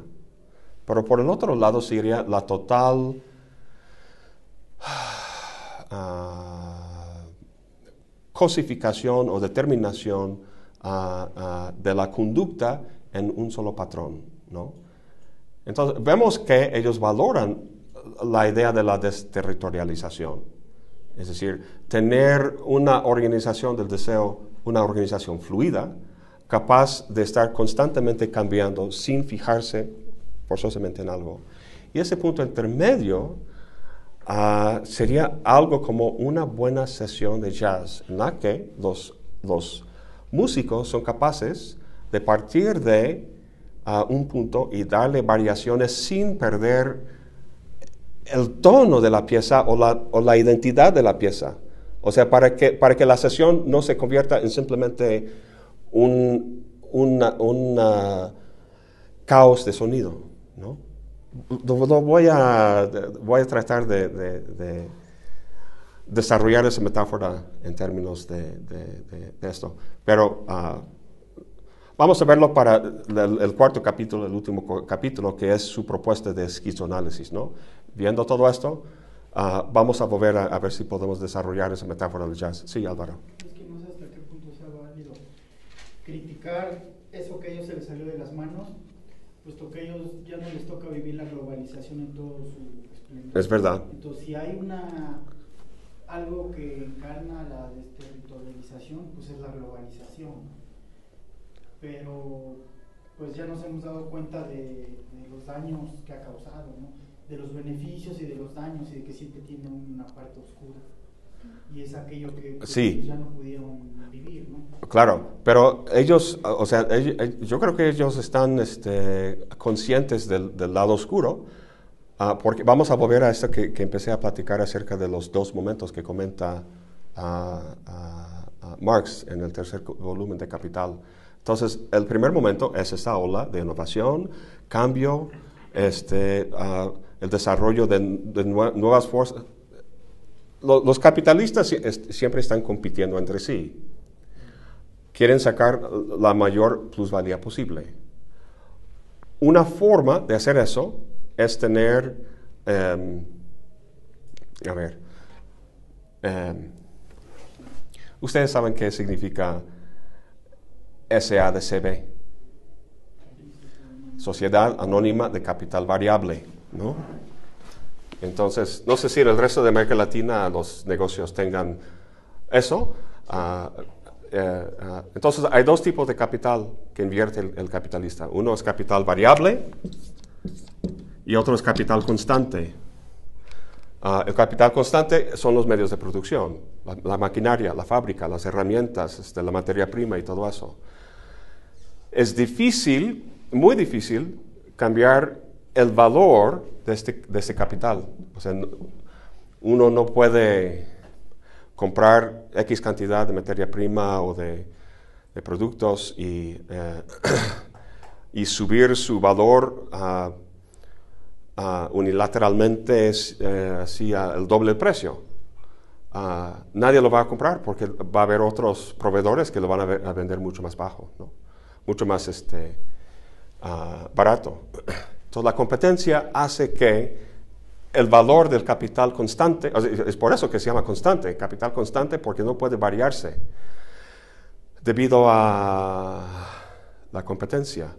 [SPEAKER 1] Pero por el otro lado sería la total ah, cosificación o determinación ah, ah, de la conducta en un solo patrón. ¿no? Entonces, vemos que ellos valoran la idea de la desterritorialización. Es decir, tener una organización del deseo, una organización fluida, capaz de estar constantemente cambiando sin fijarse forzosamente en algo. Y ese punto intermedio ah, sería algo como una buena sesión de jazz, en la que los, los músicos son capaces de partir de ah, un punto y darle variaciones sin perder el tono de la pieza o la, identidad de la pieza. O sea, para que, para que la sesión no se convierta en simplemente un caos de sonido. ¿no? Voy, a, voy a tratar de, desarrollar esa metáfora en términos de, esto. Pero ah, vamos a verlo para el, el, cuarto capítulo, el último capítulo, que es su propuesta de esquizoanálisis. ¿no? viendo todo esto, ah, vamos a volver a, ver si podemos desarrollar esa metáfora del jazz. Sí, Álvaro.
[SPEAKER 2] Es que no sé hasta qué punto sea válido criticar eso que a ellos se les salió de las manos, puesto que a ellos ya no les toca vivir la globalización en todo su
[SPEAKER 1] esplendor. Es verdad.
[SPEAKER 2] Entonces, si hay una algo que encarna la desterritorialización, pues es la globalización. Pero pues ya nos hemos dado cuenta de, de los daños que ha causado, ¿no? de los beneficios y de los daños y de que siempre tiene una parte oscura. Y es aquello que pues, ya no pudieron vivir, ¿no?
[SPEAKER 1] Claro, pero ellos, o sea, yo creo que ellos están este, conscientes del, lado oscuro, ah, porque vamos a volver a esto que, empecé a platicar acerca de los dos momentos que comenta uh, Marx en el tercer volumen de Capital. Entonces, el primer momento es esta ola de innovación, cambio, este, el desarrollo de, nuevas fuerzas. Los, capitalistas siempre están compitiendo entre sí. Quieren sacar la mayor plusvalía posible. Una forma de hacer eso es tener, em, a ver, em, ustedes saben qué significa SADCB, Sociedad Anónima de Capital Variable. ¿no? Entonces, no sé si en el resto de América Latina los negocios tengan eso. Ah, eh, ah, entonces, hay dos tipos de capital que invierte el, capitalista. Uno es capital variable y otro es capital constante. Ah, el capital constante son los medios de producción, la, maquinaria, la fábrica, las herramientas, este, la materia prima y todo eso. Es difícil, muy difícil, cambiar el valor de este, de este capital. O sea, uno no puede comprar X cantidad de materia prima o de, productos y, eh, y, subir su valor unilateralmente eh, así el doble precio. nadie lo va a comprar porque va a haber otros proveedores que lo van a, vender mucho más bajo, mucho más este, ah, barato. Entonces la competencia hace que el valor del capital constante, es por eso que se llama constante, capital constante porque no puede variarse debido a la competencia.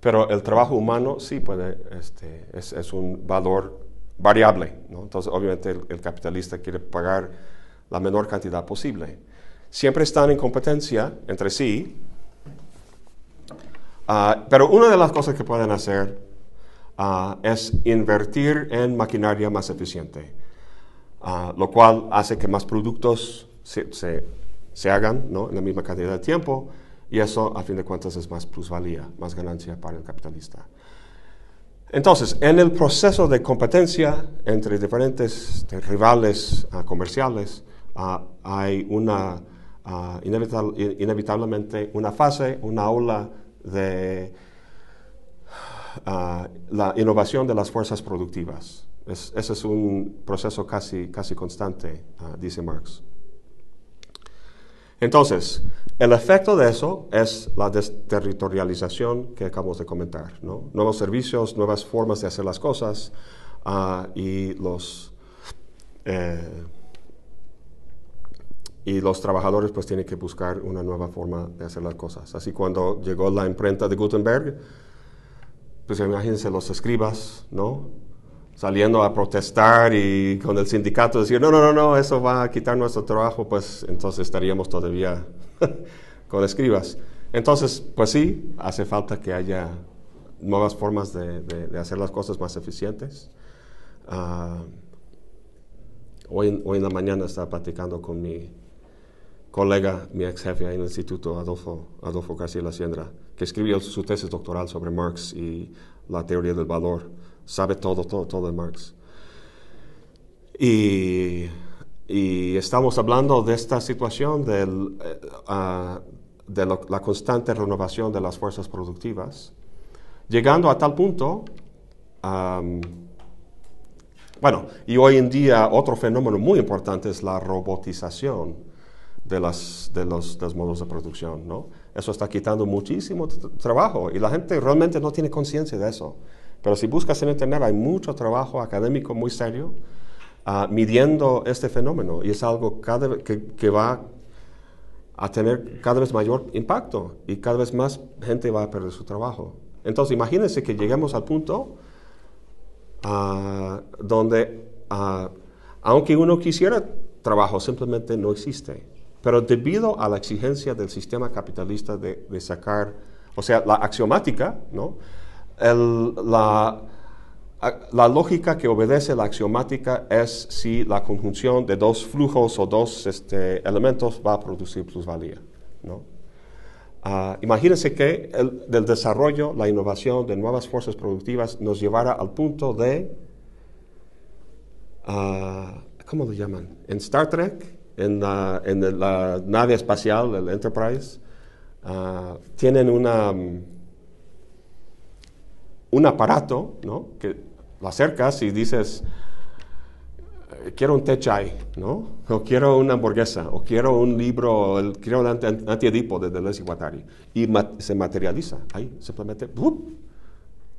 [SPEAKER 1] Pero el trabajo humano sí puede, este, es, un valor variable. Entonces, obviamente, el, capitalista quiere pagar la menor cantidad posible. Siempre están en competencia entre sí, Ah, pero una de las cosas que pueden hacer ah, es invertir en maquinaria más eficiente, ah, lo cual hace que más productos se, se, se hagan ¿no? en la misma cantidad de tiempo y eso, a fin de cuentas, es más plusvalía, más ganancia para el capitalista. Entonces, en el proceso de competencia entre diferentes este, rivales comerciales, hay una, inevitablemente una fase, una ola de la innovación de las fuerzas productivas. ese es un proceso casi, casi constante, dice Marx. Entonces, el efecto de eso es la desterritorialización que acabamos de comentar, ¿no? Nuevos servicios, nuevas formas de hacer las cosas uh, y los... Eh, y los trabajadores pues tienen que buscar una nueva forma de hacer las cosas. Así cuando llegó la imprenta de Gutenberg, pues imagínense los escribas, ¿no? saliendo a protestar y con el sindicato decir, no, no, no, no, eso va a quitar nuestro trabajo, pues entonces estaríamos todavía con escribas. Entonces, pues sí, hace falta que haya nuevas formas de, hacer las cosas más eficientes. Ah, hoy, hoy en la mañana estaba platicando con mi colega, mi ex jefe en el instituto, Adolfo, Adolfo García La Siendra, que escribió su tesis doctoral sobre Marx y la teoría del valor sabe todo, todo, todo de Marx. Y, estamos hablando de esta situación del, ah, de la constante renovación de las fuerzas productivas, llegando a tal punto, bueno, y hoy en día otro fenómeno muy importante es la robotización de, los, modos de producción. Eso está quitando muchísimo trabajo y la gente realmente no tiene conciencia de eso. Pero si buscas en Internet hay mucho trabajo académico muy serio ah, midiendo este fenómeno y es algo que, va a tener cada vez mayor impacto y cada vez más gente va a perder su trabajo. Entonces imagínense que lleguemos al punto ah, donde ah, aunque uno quisiera trabajo simplemente no existe. Pero debido a la exigencia del sistema capitalista de, sacar, o sea, la axiomática, ¿no? la, lógica que obedece la axiomática es si la conjunción de dos flujos o dos este, elementos va a producir plusvalía. ¿no? Ah, imagínense que el, del desarrollo, la innovación de nuevas fuerzas productivas nos llevara al punto de, uh, ¿cómo lo llaman? En Star Trek, en la, en la nave espacial, el Enterprise, ah, tienen una un aparato, ¿no? Que lo acercas y dices, eh, quiero un té chai, ¿no? O quiero una hamburguesa, o quiero un libro, quiero un antiedipo de Deleuze y Guattari. Y se materializa, ahí simplemente,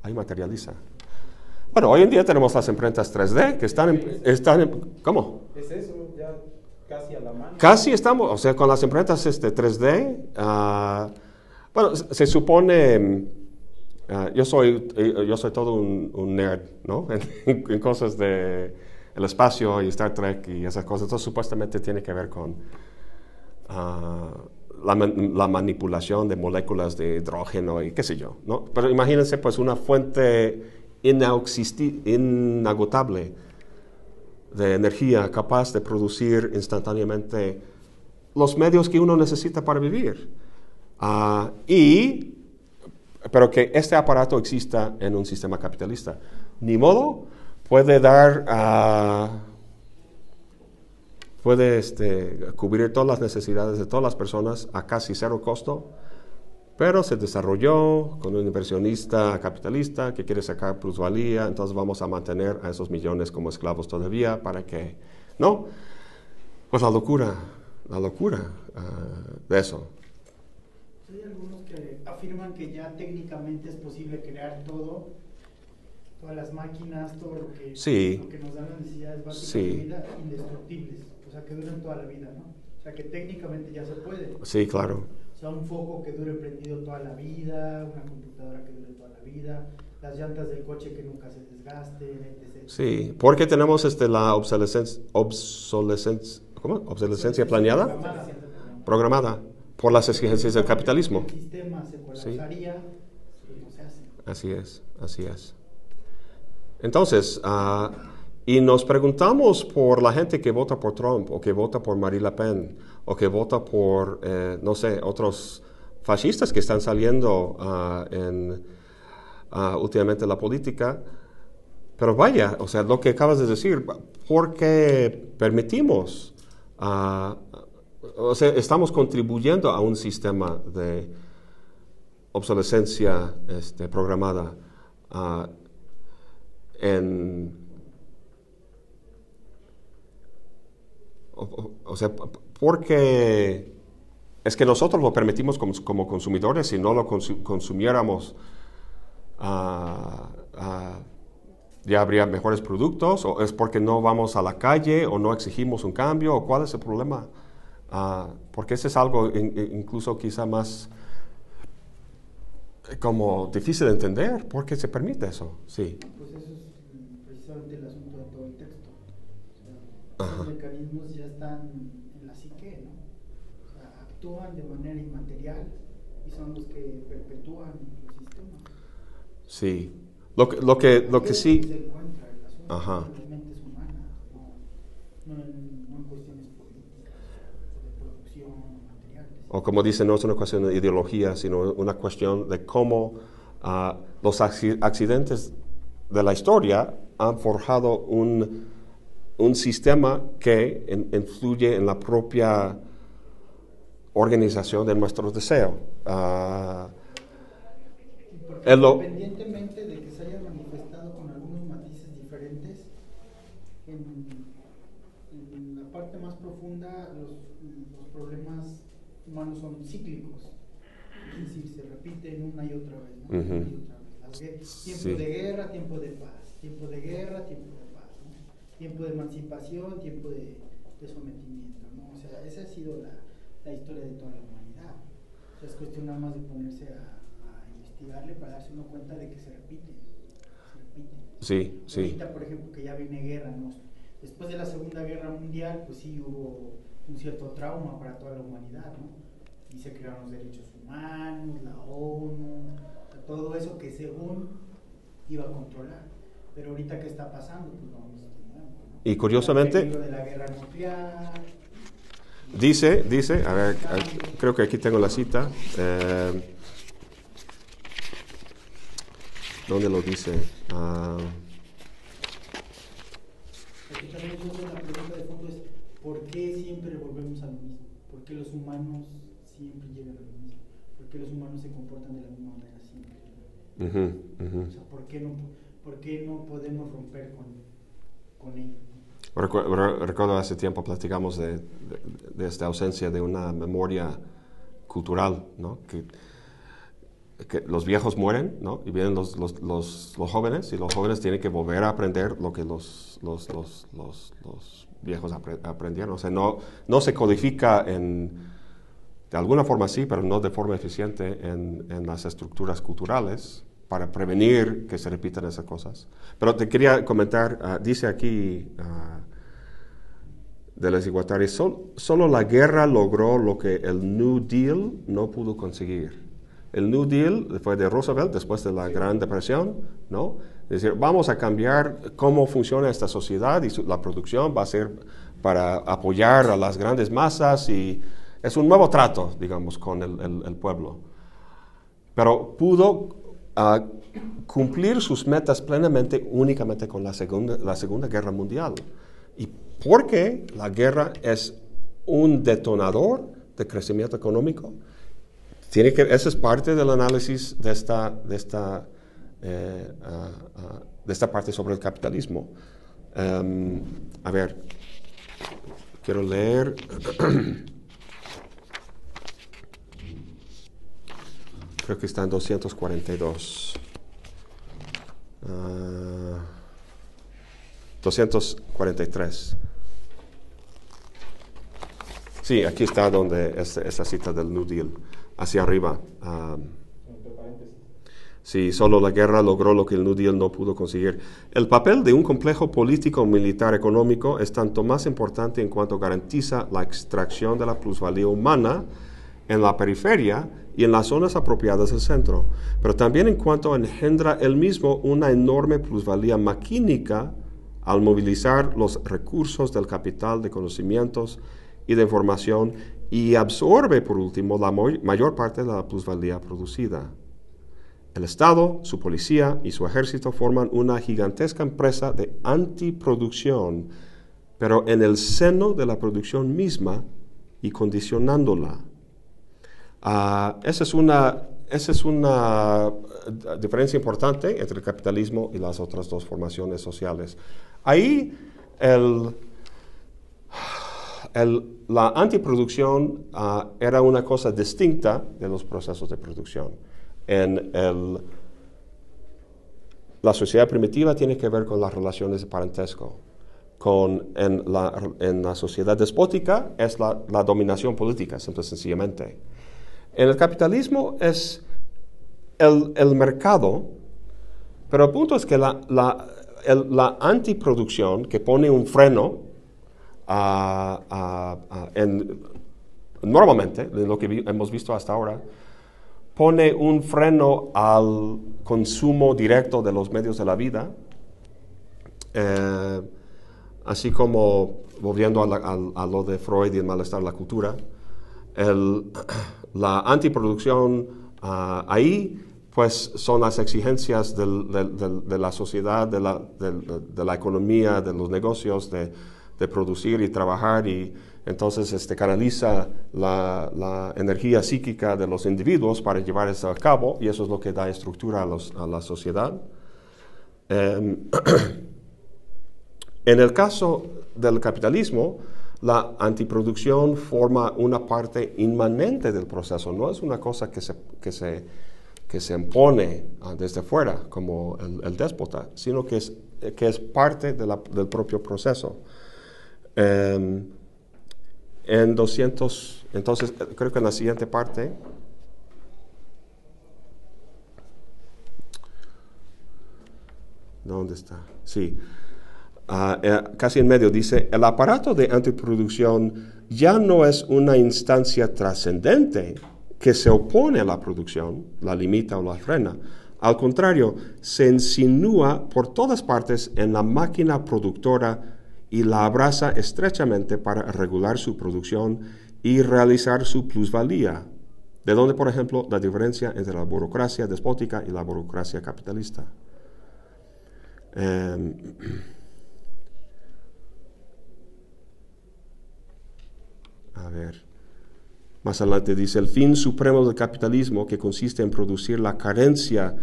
[SPEAKER 1] ahí materializa. Bueno, hoy en día tenemos las imprentas 3D que están en, están
[SPEAKER 3] ¿cómo? Es eso, ya casi a la mano.
[SPEAKER 1] Casi estamos, o sea, con las imprentas este, 3D, ah, bueno, se supone Ah, yo, soy, eh, yo soy todo un, nerd, ¿no? en, cosas de el espacio y Star Trek y esas cosas. Entonces, supuestamente tiene que ver con ah, la, manipulación de moléculas de hidrógeno y qué sé yo, ¿no? Pero imagínense, pues, una fuente inagotable de energía capaz de producir instantáneamente los medios que uno necesita para vivir. Ah, y pero que este aparato exista en un sistema capitalista. Ni modo, puede dar, uh, puede este, cubrir todas las necesidades de todas las personas a casi cero costo, pero se desarrolló con un inversionista capitalista que quiere sacar plusvalía, entonces vamos a mantener a esos millones como esclavos todavía para que, ¿no? Pues la locura, la locura uh, de eso
[SPEAKER 2] afirman que ya técnicamente es posible crear todo, todas las máquinas, todo lo que, nos dan las necesidades básicas de vida indestructibles, o sea, que duren toda la vida, ¿no? O sea, que técnicamente ya se puede.
[SPEAKER 1] Sí, claro.
[SPEAKER 2] O sea, un foco que dure prendido toda la vida, una computadora que dure toda la vida, las llantas del coche que nunca se desgasten, etc.
[SPEAKER 1] Sí, porque tenemos este, la obsolescencia, obsolescencia, ¿cómo? obsolescencia planeada, programada. programada por las exigencias del capitalismo.
[SPEAKER 2] El sistema se colapsaría sí. no se hace.
[SPEAKER 1] Así es, así es. Entonces, ah, y nos preguntamos por la gente que vota por Trump o que vota por Marine Le Pen o que vota por, eh, no sé, otros fascistas que están saliendo ah, ah, últimamente en la política. Pero vaya, o sea, lo que acabas de decir, ¿por qué permitimos, o sea, estamos contribuyendo a un sistema de obsolescencia este, programada en o, sea, porque es que nosotros lo permitimos como, consumidores, si no lo consumiéramos, ah, ah, ya habría mejores productos, o es porque no vamos a la calle, o no exigimos un cambio, o cuál es el problema. Ah, porque ese es algo incluso quizá más como difícil de entender. ¿Por qué se permite eso?
[SPEAKER 2] Sí. Pues eso es precisamente el asunto de todo el texto. los mecanismos ya están en la psique, ¿no? O sea, actúan de manera inmaterial y son los que perpetúan el sistema.
[SPEAKER 1] Sí. Lo que, lo que, lo que sí...
[SPEAKER 2] Se encuentra el asunto Ajá. en mentes humanas, no, no, en, no en cuestiones políticas, de producción, materiales.
[SPEAKER 1] O como dicen, no es una cuestión de ideología, sino una cuestión de cómo uh, los accidentes de la historia han forjado un, un sistema que influye en la propia organización de nuestros deseos. Uh,
[SPEAKER 2] independientemente de que se haya manifestado con algunos matices diferentes, en, en la parte más profunda los, los, problemas humanos son cíclicos, es decir, se repiten una y otra vez. ¿no? Uh -huh. y otra vez. Tiempo sí. de guerra, tiempo de paz, tiempo de guerra, tiempo de paz, ¿no? tiempo de emancipación, tiempo de, de sometimiento. ¿no? O sea, esa ha sido la, la historia de toda la humanidad. O sea, es cuestión nada más de ponerse a investigarle para darse uno cuenta de que se repite. Se repite.
[SPEAKER 1] Sí, sí.
[SPEAKER 2] Ahorita, por ejemplo, que ya viene guerra, ¿no? Después de la Segunda Guerra Mundial, pues sí hubo un cierto trauma para toda la humanidad, ¿no? Y se crearon los derechos humanos, la ONU, todo eso que según iba a controlar. Pero ahorita, ¿qué está pasando? Pues vamos de nuevo, ¿no?
[SPEAKER 1] Y curiosamente...
[SPEAKER 2] El de la guerra nuclear.
[SPEAKER 1] Dice, dice, a ver, creo que aquí tengo la cita. Eh, ¿Dónde lo dice? Uh,
[SPEAKER 2] Aquí también la pregunta de fondo es, ¿por qué siempre volvemos a lo mismo? ¿Por qué los humanos siempre llegan a lo mismo? ¿Por qué los humanos se comportan de la misma manera siempre?
[SPEAKER 1] Uh -huh, uh -huh.
[SPEAKER 2] O sea, ¿por qué no, por qué no podemos romper con, con ello?
[SPEAKER 1] Recuerdo, recuerdo hace tiempo platicamos de, esta ausencia de una memoria cultural. Que, los viejos mueren. Y vienen los, jóvenes, y los jóvenes tienen que volver a aprender lo que los, viejos aprendieron. O sea, no, se codifica en, de alguna forma sí, pero no de forma eficiente en, en las estructuras culturales para prevenir que se repitan esas cosas. Pero te quería comentar, uh, dice aquí uh, de las igualitarias, sol, solo la guerra logró lo que el New Deal no pudo conseguir. El New Deal fue de Roosevelt después de la Gran Depresión, ¿no? Es decir, vamos a cambiar cómo funciona esta sociedad y su, la producción va a ser para apoyar a las grandes masas y es un nuevo trato, digamos, con el, el, el pueblo. Pero pudo uh, cumplir sus metas plenamente únicamente con la segunda, la segunda Guerra Mundial. ¿Y por qué la guerra es un detonador de crecimiento económico? Tiene que, eso es parte del análisis de esta, de esta, eh, uh, uh, de esta parte sobre el capitalismo. Um, a ver, quiero leer. Creo que está en 242. Uh, 243. Sí, aquí está donde es esa cita del New Deal hacia arriba. Um, si solo la guerra logró lo que el New Deal no pudo conseguir. El papel de un complejo político, militar, económico es tanto más importante en cuanto garantiza la extracción de la plusvalía humana en la periferia y en las zonas apropiadas del centro, pero también en cuanto engendra él mismo una enorme plusvalía maquínica al movilizar los recursos del capital de conocimientos y de información y absorbe, por último, la mayor parte de la plusvalía producida. El Estado, su policía y su ejército forman una gigantesca empresa de antiproducción, pero en el seno de la producción misma y condicionándola. Ah, esa, es una, esa es una eh, diferencia importante entre el capitalismo y las otras dos formaciones sociales. Ahí el, la antiproducción ah, era una cosa distinta de los procesos de producción. En la sociedad primitiva tiene que ver con las relaciones de parentesco. Con, en, la, sociedad despótica es la, dominación política, simple sencillamente. En el capitalismo es el, mercado, pero el punto es que la, la antiproducción que pone un freno en, normalmente, lo que hemos visto hasta ahora, pone un freno al consumo directo de los medios de la vida, eh, así como, volviendo a, lo de Freud y el malestar de la cultura, la antiproducción ah, ahí pues son las exigencias de la sociedad, de la, de la, economía, de los negocios, de, producir y trabajar y entonces este, canaliza la, energía psíquica de los individuos para llevar eso a cabo y eso es lo que da estructura a, la sociedad. Em, en el caso del capitalismo, la antiproducción forma una parte inmanente del proceso, no es una cosa que se, que se, que se impone ah, desde fuera como el, déspota, sino que es, que es parte del propio proceso. Em, en 200, entonces creo que en la siguiente parte, ¿dónde está? Sí, ah, eh, casi en medio dice, el aparato de antiproducción ya no es una instancia trascendente que se opone a la producción, la limita o la frena. Al contrario, se insinúa por todas partes en la máquina productora y la abraza estrechamente para regular su producción y realizar su plusvalía. De donde, por ejemplo, la diferencia entre la burocracia despótica y la burocracia capitalista. Em, a ver. Más adelante dice, el fin supremo del capitalismo, que consiste en producir la carencia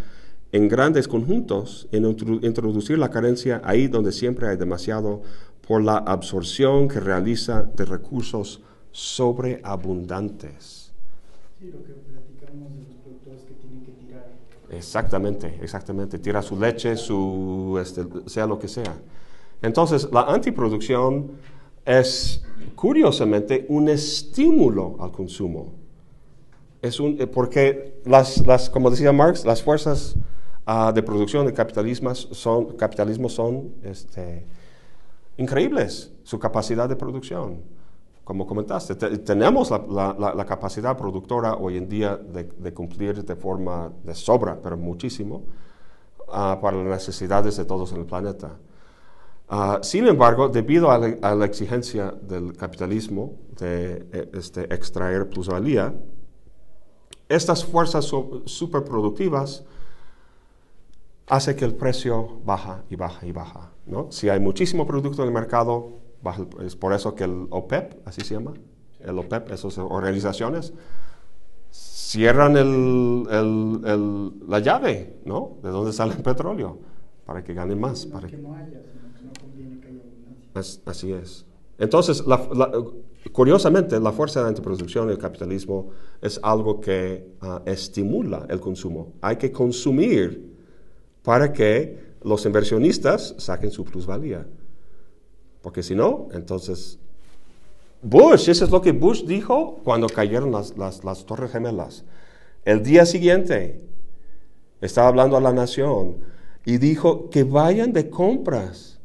[SPEAKER 1] en grandes conjuntos, en introducir la carencia ahí donde siempre hay demasiado, por la absorción que realiza de recursos sobreabundantes.
[SPEAKER 2] Sí, lo que platicamos de los productores que tienen que tirar.
[SPEAKER 1] Exactamente, exactamente. Tira su leche, su, este, sea lo que sea. Entonces, la antiproducción es, curiosamente, un estímulo al consumo. Es un, eh, porque, las, las, como decía Marx, las fuerzas ah, de producción del capitalismo son, capitalismo son este, increíbles su capacidad de producción. Como comentaste, tenemos la, capacidad productora hoy en día de, cumplir de forma de sobra, pero muchísimo, ah, para las necesidades de todos en el planeta. Ah, sin embargo, debido a la, exigencia del capitalismo de eh, este, extraer plusvalía, estas fuerzas superproductivas hace que el precio baja y baja y baja. ¿no? Si hay muchísimo producto en el mercado, es por eso que el OPEP, así se llama, el OPEP, esas organizaciones, cierran la llave, ¿no? De dónde sale el petróleo, para que ganen más. para
[SPEAKER 2] que no haya, sino que no conviene que
[SPEAKER 1] así es. Entonces, curiosamente, la fuerza de antiproducción del capitalismo es algo que ah, estimula el consumo. Hay que consumir para que los inversionistas saquen su plusvalía. Porque si no, entonces Bush, eso es lo que Bush dijo cuando cayeron las, torres gemelas. El día siguiente estaba hablando a la nación y dijo que vayan de compras.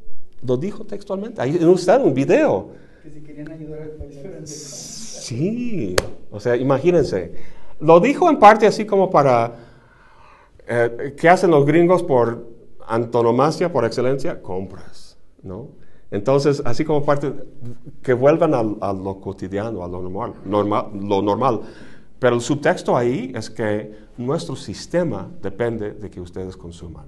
[SPEAKER 1] Lo dijo textualmente. Ahí está un video.
[SPEAKER 2] Que si querían ayudar al país
[SPEAKER 1] Sí, o sea, imagínense. Lo dijo en parte así como para, eh, ¿qué hacen los gringos por antonomasia, por excelencia? Compras, ¿no? Entonces, así como parte, que vuelvan a, lo cotidiano, a lo normal, normal, lo normal. Pero el subtexto ahí es que nuestro sistema depende de que ustedes consuman.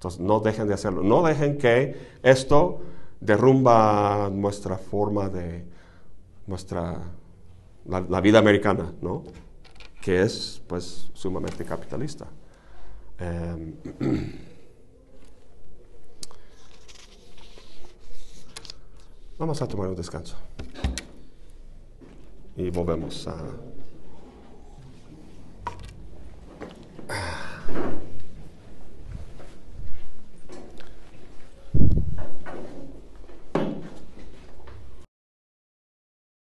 [SPEAKER 1] Entonces, no dejen de hacerlo. No dejen que esto derrumba nuestra forma de, nuestra, la, vida americana, ¿no? Que es, pues, sumamente capitalista. Em, vamos a tomar un descanso. Y volvemos a...